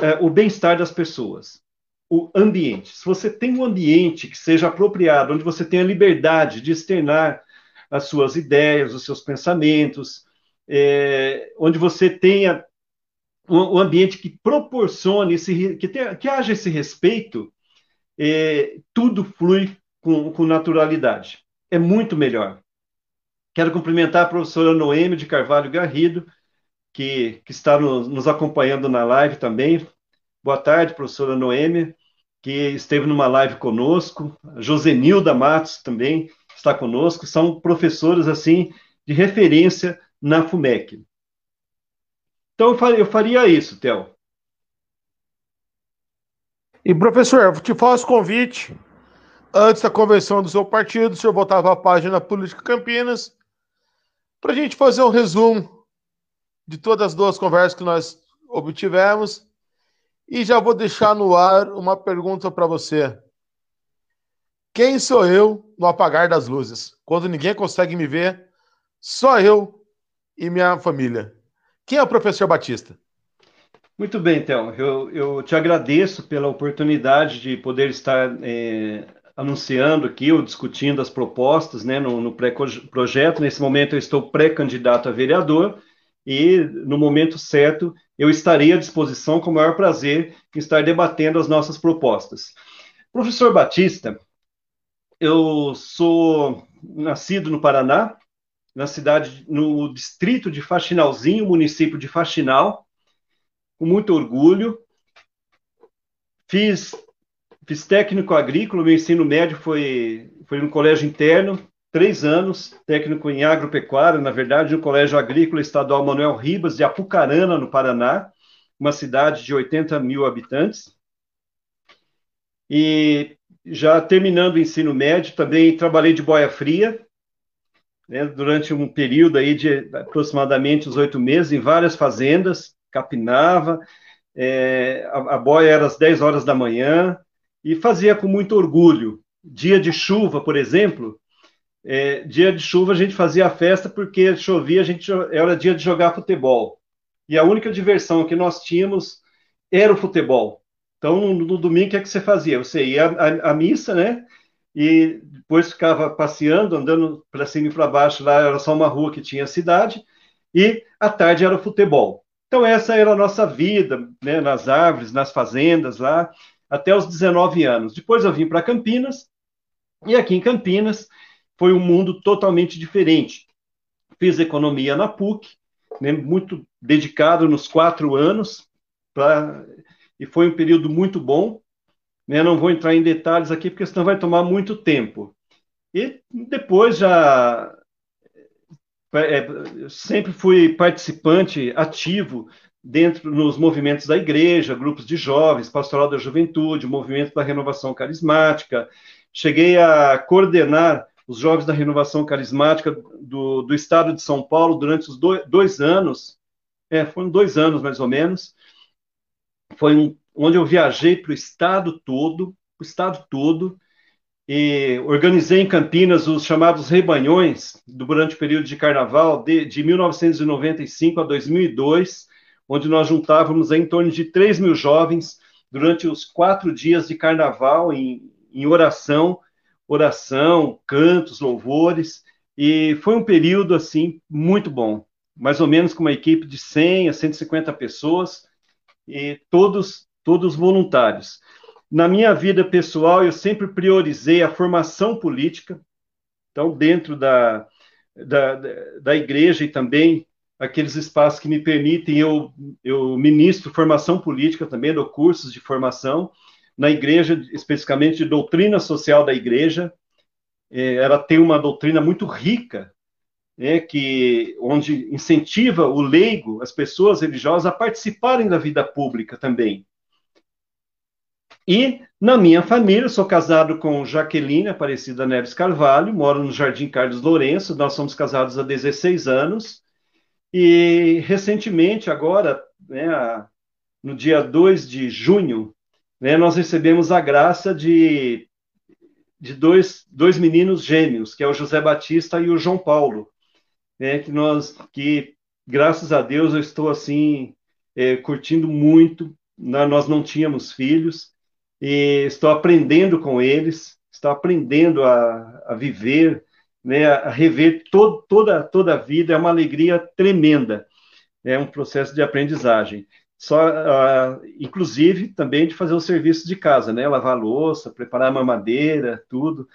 é, o bem-estar das pessoas, o ambiente. Se você tem um ambiente que seja apropriado, onde você tenha liberdade de externar as suas ideias, os seus pensamentos, é, onde você tenha um, um, ambiente que proporcione, esse, que, tenha, que haja esse respeito, é, tudo flui com, com naturalidade. É muito melhor. Quero cumprimentar a professora Noêmio de Carvalho Garrido, que, que está no, nos acompanhando na live também. Boa tarde, professora Noêmia, que esteve numa live conosco. Josenilda Matos também está conosco. São professores, assim, de referência na FUMEC. Então, eu faria isso, Theo. E, professor, eu te faço convite. Antes da convenção do seu partido, o senhor voltava à página Política Campinas para a gente fazer um resumo de todas as duas conversas que nós obtivemos. E já vou deixar no ar uma pergunta para você. Quem sou eu no apagar das luzes? Quando ninguém consegue me ver, só eu e minha família. Quem é o professor Batista? Muito bem, então. Eu, eu te agradeço pela oportunidade de poder estar é, anunciando aqui ou discutindo as propostas né, no, no pré-projeto. Nesse momento, eu estou pré-candidato a vereador e, no momento certo, eu estarei à disposição com o maior prazer em estar debatendo as nossas propostas. Professor Batista, eu sou nascido no Paraná, na cidade, no distrito de Faxinalzinho, município de Faxinal, com muito orgulho. Fiz Fiz técnico agrícola, meu ensino médio foi, foi no colégio interno, três anos, técnico em agropecuária, na verdade, no Colégio Agrícola Estadual Manuel Ribas, de Apucarana, no Paraná, uma cidade de 80 mil habitantes. E já terminando o ensino médio, também trabalhei de boia fria, né, durante um período aí de aproximadamente uns oito meses, em várias fazendas, capinava, é, a, a boia era às 10 horas da manhã, e fazia com muito orgulho. Dia de chuva, por exemplo, é, dia de chuva a gente fazia a festa porque chovia, a gente era dia de jogar futebol. E a única diversão que nós tínhamos era o futebol. Então, no, domingo, o que é que você fazia? Você ia à, missa, né? E depois ficava passeando, andando para cima e para baixo. Lá era só uma rua que tinha a cidade. E à tarde era futebol. Então, essa era a nossa vida, né? Nas árvores, nas fazendas lá até os 19 anos. Depois eu vim para Campinas, e aqui em Campinas foi um mundo totalmente diferente. Fiz economia na PUC, né, muito dedicado nos quatro anos, pra, e foi um período muito bom. Né, não vou entrar em detalhes aqui, porque senão vai tomar muito tempo. E depois já é, sempre fui participante ativo dentro nos movimentos da igreja, grupos de jovens, pastoral da juventude, movimento da renovação carismática. Cheguei a coordenar os jovens da renovação carismática do, do estado de São Paulo durante os dois, dois anos, é, foram dois anos mais ou menos. Foi um, onde eu viajei para o estado todo, o estado todo, e organizei em Campinas os chamados rebanhões durante o período de carnaval de, de 1995 a 2002 onde nós juntávamos em torno de 3 mil jovens durante os quatro dias de carnaval em, em oração, oração, cantos, louvores, e foi um período, assim, muito bom, mais ou menos com uma equipe de 100 a 150 pessoas, e todos, todos voluntários. Na minha vida pessoal, eu sempre priorizei a formação política, então, dentro da, da, da igreja e também aqueles espaços que me permitem eu, eu ministro formação política também, dou cursos de formação na igreja, especificamente de doutrina social da igreja. É, ela tem uma doutrina muito rica, né, que onde incentiva o leigo, as pessoas religiosas, a participarem da vida pública também. E na minha família, sou casado com Jaqueline Aparecida Neves Carvalho, moro no Jardim Carlos Lourenço, nós somos casados há 16 anos, e recentemente, agora, né, no dia 2 de junho, né, nós recebemos a graça de, de dois, dois meninos gêmeos, que é o José Batista e o João Paulo, né, que nós, que graças a Deus eu estou assim, é, curtindo muito, nós não tínhamos filhos, e estou aprendendo com eles, estou aprendendo a, a viver, né, a rever todo, toda, toda a vida, é uma alegria tremenda, é um processo de aprendizagem. Só, uh, inclusive, também de fazer o serviço de casa, né, lavar louça, preparar mamadeira, tudo,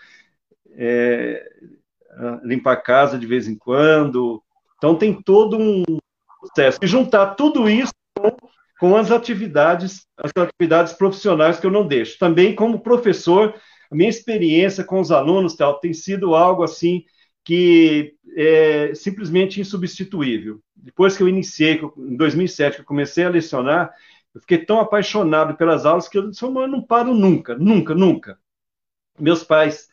é, limpar a casa de vez em quando, então tem todo um processo. E juntar tudo isso com com as atividades, as atividades profissionais que eu não deixo. Também como professor, a minha experiência com os alunos tal, tem sido algo assim que é simplesmente insubstituível. Depois que eu iniciei, em 2007, que eu comecei a lecionar, eu fiquei tão apaixonado pelas aulas que eu disse, eu não paro nunca, nunca, nunca. Meus pais,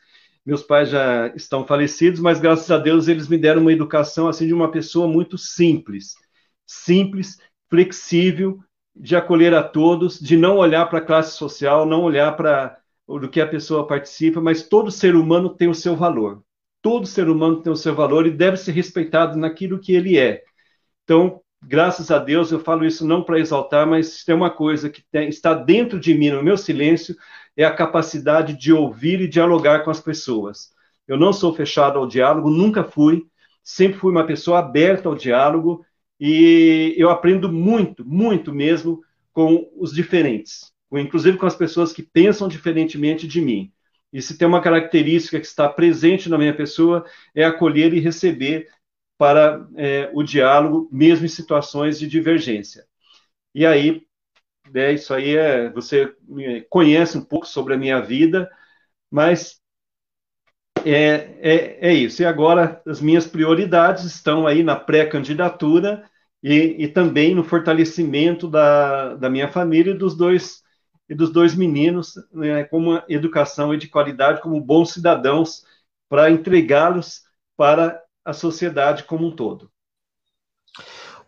meus pais já estão falecidos, mas graças a Deus eles me deram uma educação assim de uma pessoa muito simples, simples, flexível, de acolher a todos, de não olhar para a classe social, não olhar para do que a pessoa participa, mas todo ser humano tem o seu valor. Todo ser humano tem o seu valor e deve ser respeitado naquilo que ele é. Então, graças a Deus, eu falo isso não para exaltar, mas tem uma coisa que tem, está dentro de mim, no meu silêncio, é a capacidade de ouvir e dialogar com as pessoas. Eu não sou fechado ao diálogo, nunca fui, sempre fui uma pessoa aberta ao diálogo e eu aprendo muito, muito mesmo com os diferentes, inclusive com as pessoas que pensam diferentemente de mim. E se tem uma característica que está presente na minha pessoa, é acolher e receber para é, o diálogo, mesmo em situações de divergência. E aí, é, isso aí é, você conhece um pouco sobre a minha vida, mas é, é, é isso. E agora as minhas prioridades estão aí na pré-candidatura e, e, também no fortalecimento da, da minha família e dos dois e dos dois meninos, né, com uma educação de qualidade, como bons cidadãos, para entregá-los para a sociedade como um todo.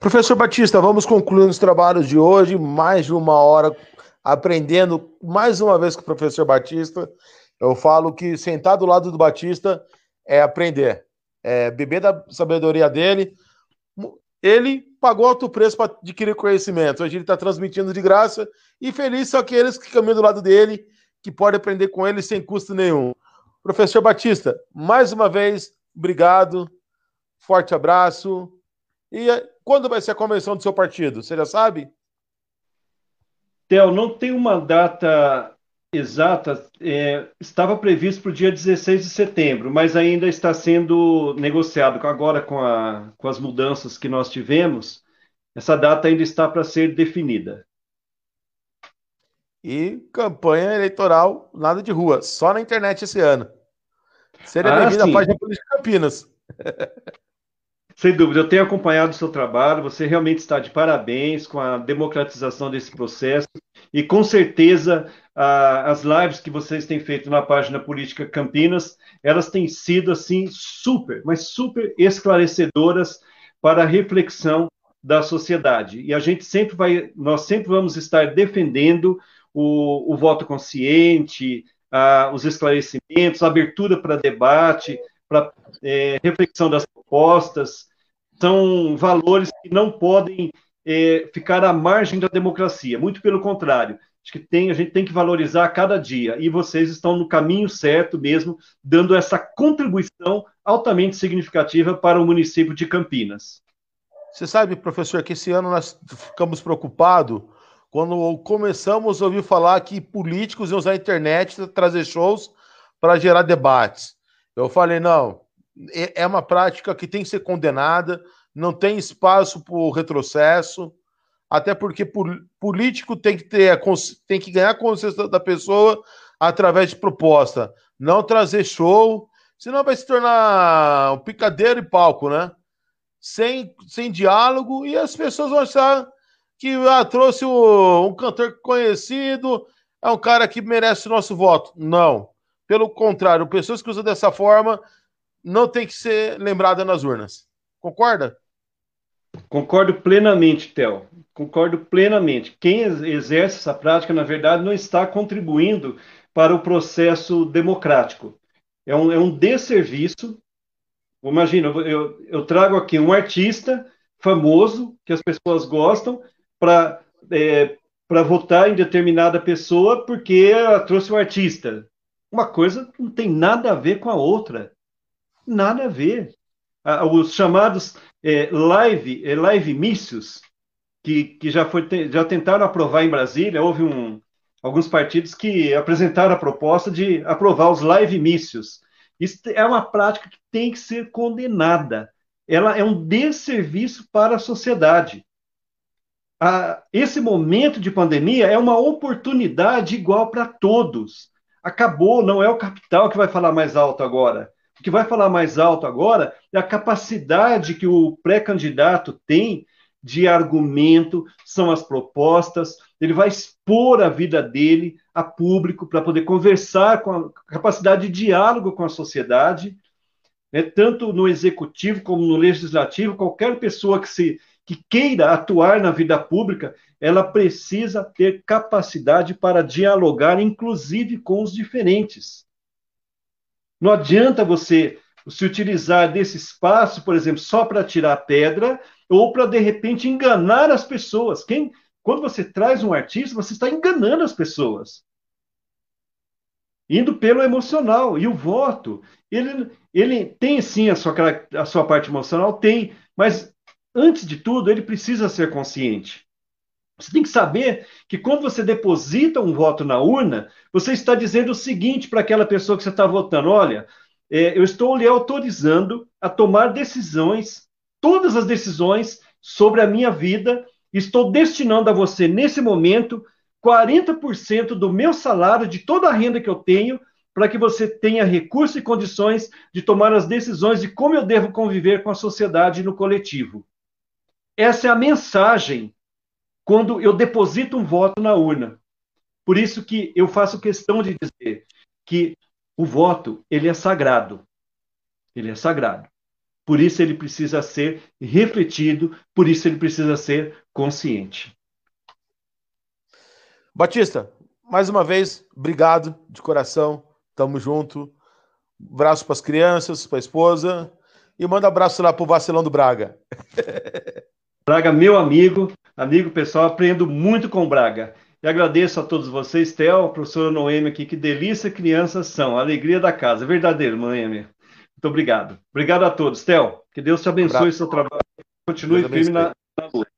Professor Batista, vamos concluindo os trabalhos de hoje, mais de uma hora aprendendo mais uma vez com o professor Batista. Eu falo que sentar do lado do Batista é aprender, é beber da sabedoria dele. Ele pagou alto preço para adquirir conhecimento. Hoje ele está transmitindo de graça e feliz são aqueles que caminham do lado dele, que podem aprender com ele sem custo nenhum. Professor Batista, mais uma vez, obrigado, forte abraço. E quando vai ser a convenção do seu partido? Você já sabe? Theo, não tem uma data exata é, estava previsto para o dia 16 de setembro, mas ainda está sendo negociado agora com, a, com as mudanças que nós tivemos. Essa data ainda está para ser definida. E campanha eleitoral, nada de rua, só na internet esse ano. Seria ah, bem-vindo à página Política Campinas. Sem dúvida, eu tenho acompanhado o seu trabalho, você realmente está de parabéns com a democratização desse processo e com certeza as lives que vocês têm feito na página Política Campinas, elas têm sido assim super, mas super esclarecedoras para a reflexão da sociedade. E a gente sempre vai, nós sempre vamos estar defendendo o, o voto consciente, os esclarecimentos, a abertura para debate, para é, reflexão das propostas, são valores que não podem é, ficar à margem da democracia, muito pelo contrário. Acho que tem, a gente tem que valorizar a cada dia, e vocês estão no caminho certo mesmo, dando essa contribuição altamente significativa para o município de Campinas. Você sabe, professor, que esse ano nós ficamos preocupados quando começamos a ouvir falar que políticos iam usar a internet trazer shows para gerar debates. Eu falei, não, é, é uma prática que tem que ser condenada, não tem espaço para retrocesso, até porque político tem que ter tem que ganhar a consciência da pessoa através de proposta, não trazer show, senão vai se tornar um picadeiro e palco, né? Sem, sem diálogo e as pessoas vão achar que ah, trouxe o, um cantor conhecido, é um cara que merece o nosso voto. Não. Pelo contrário, pessoas que usam dessa forma não tem que ser lembrada nas urnas. Concorda? Concordo plenamente, Theo. Concordo plenamente. Quem exerce essa prática, na verdade, não está contribuindo para o processo democrático. É um, é um desserviço. Imagina, eu, eu trago aqui um artista famoso, que as pessoas gostam, para é, votar em determinada pessoa porque ela trouxe um artista. Uma coisa não tem nada a ver com a outra. Nada a ver. Os chamados é, live, é, live mícios, que, que já, foi, já tentaram aprovar em Brasília, houve um, alguns partidos que apresentaram a proposta de aprovar os live mícios. Isso é uma prática que tem que ser condenada. Ela é um desserviço para a sociedade. esse momento de pandemia é uma oportunidade igual para todos. Acabou, não é o capital que vai falar mais alto agora. O que vai falar mais alto agora é a capacidade que o pré-candidato tem de argumento, são as propostas, ele vai expor a vida dele a público para poder conversar com a capacidade de diálogo com a sociedade, né, tanto no executivo como no legislativo, qualquer pessoa que se que queira atuar na vida pública, ela precisa ter capacidade para dialogar, inclusive com os diferentes. Não adianta você se utilizar desse espaço, por exemplo, só para tirar pedra ou para de repente enganar as pessoas. Quem, quando você traz um artista, você está enganando as pessoas. Indo pelo emocional. E o voto, ele, ele tem sim a sua, a sua parte emocional, tem, mas antes de tudo, ele precisa ser consciente. Você tem que saber que quando você deposita um voto na urna, você está dizendo o seguinte para aquela pessoa que você está votando: olha, é, eu estou lhe autorizando a tomar decisões, todas as decisões sobre a minha vida, estou destinando a você, nesse momento, 40% do meu salário, de toda a renda que eu tenho, para que você tenha recursos e condições de tomar as decisões de como eu devo conviver com a sociedade no coletivo. Essa é a mensagem quando eu deposito um voto na urna. Por isso que eu faço questão de dizer que o voto, ele é sagrado. Ele é sagrado. Por isso ele precisa ser refletido, por isso ele precisa ser consciente. Batista, mais uma vez, obrigado de coração. Tamo junto. Abraço para as crianças, para a esposa. E manda abraço lá para o Vacilão do Braga. Braga, meu amigo, amigo pessoal, aprendo muito com Braga. E agradeço a todos vocês, Theo, professora Noemi aqui, que delícia crianças são, a alegria da casa, é verdadeiro, Noemi. Muito obrigado. Obrigado a todos. Theo, que Deus te abençoe o seu trabalho. Continue firme na, na luta.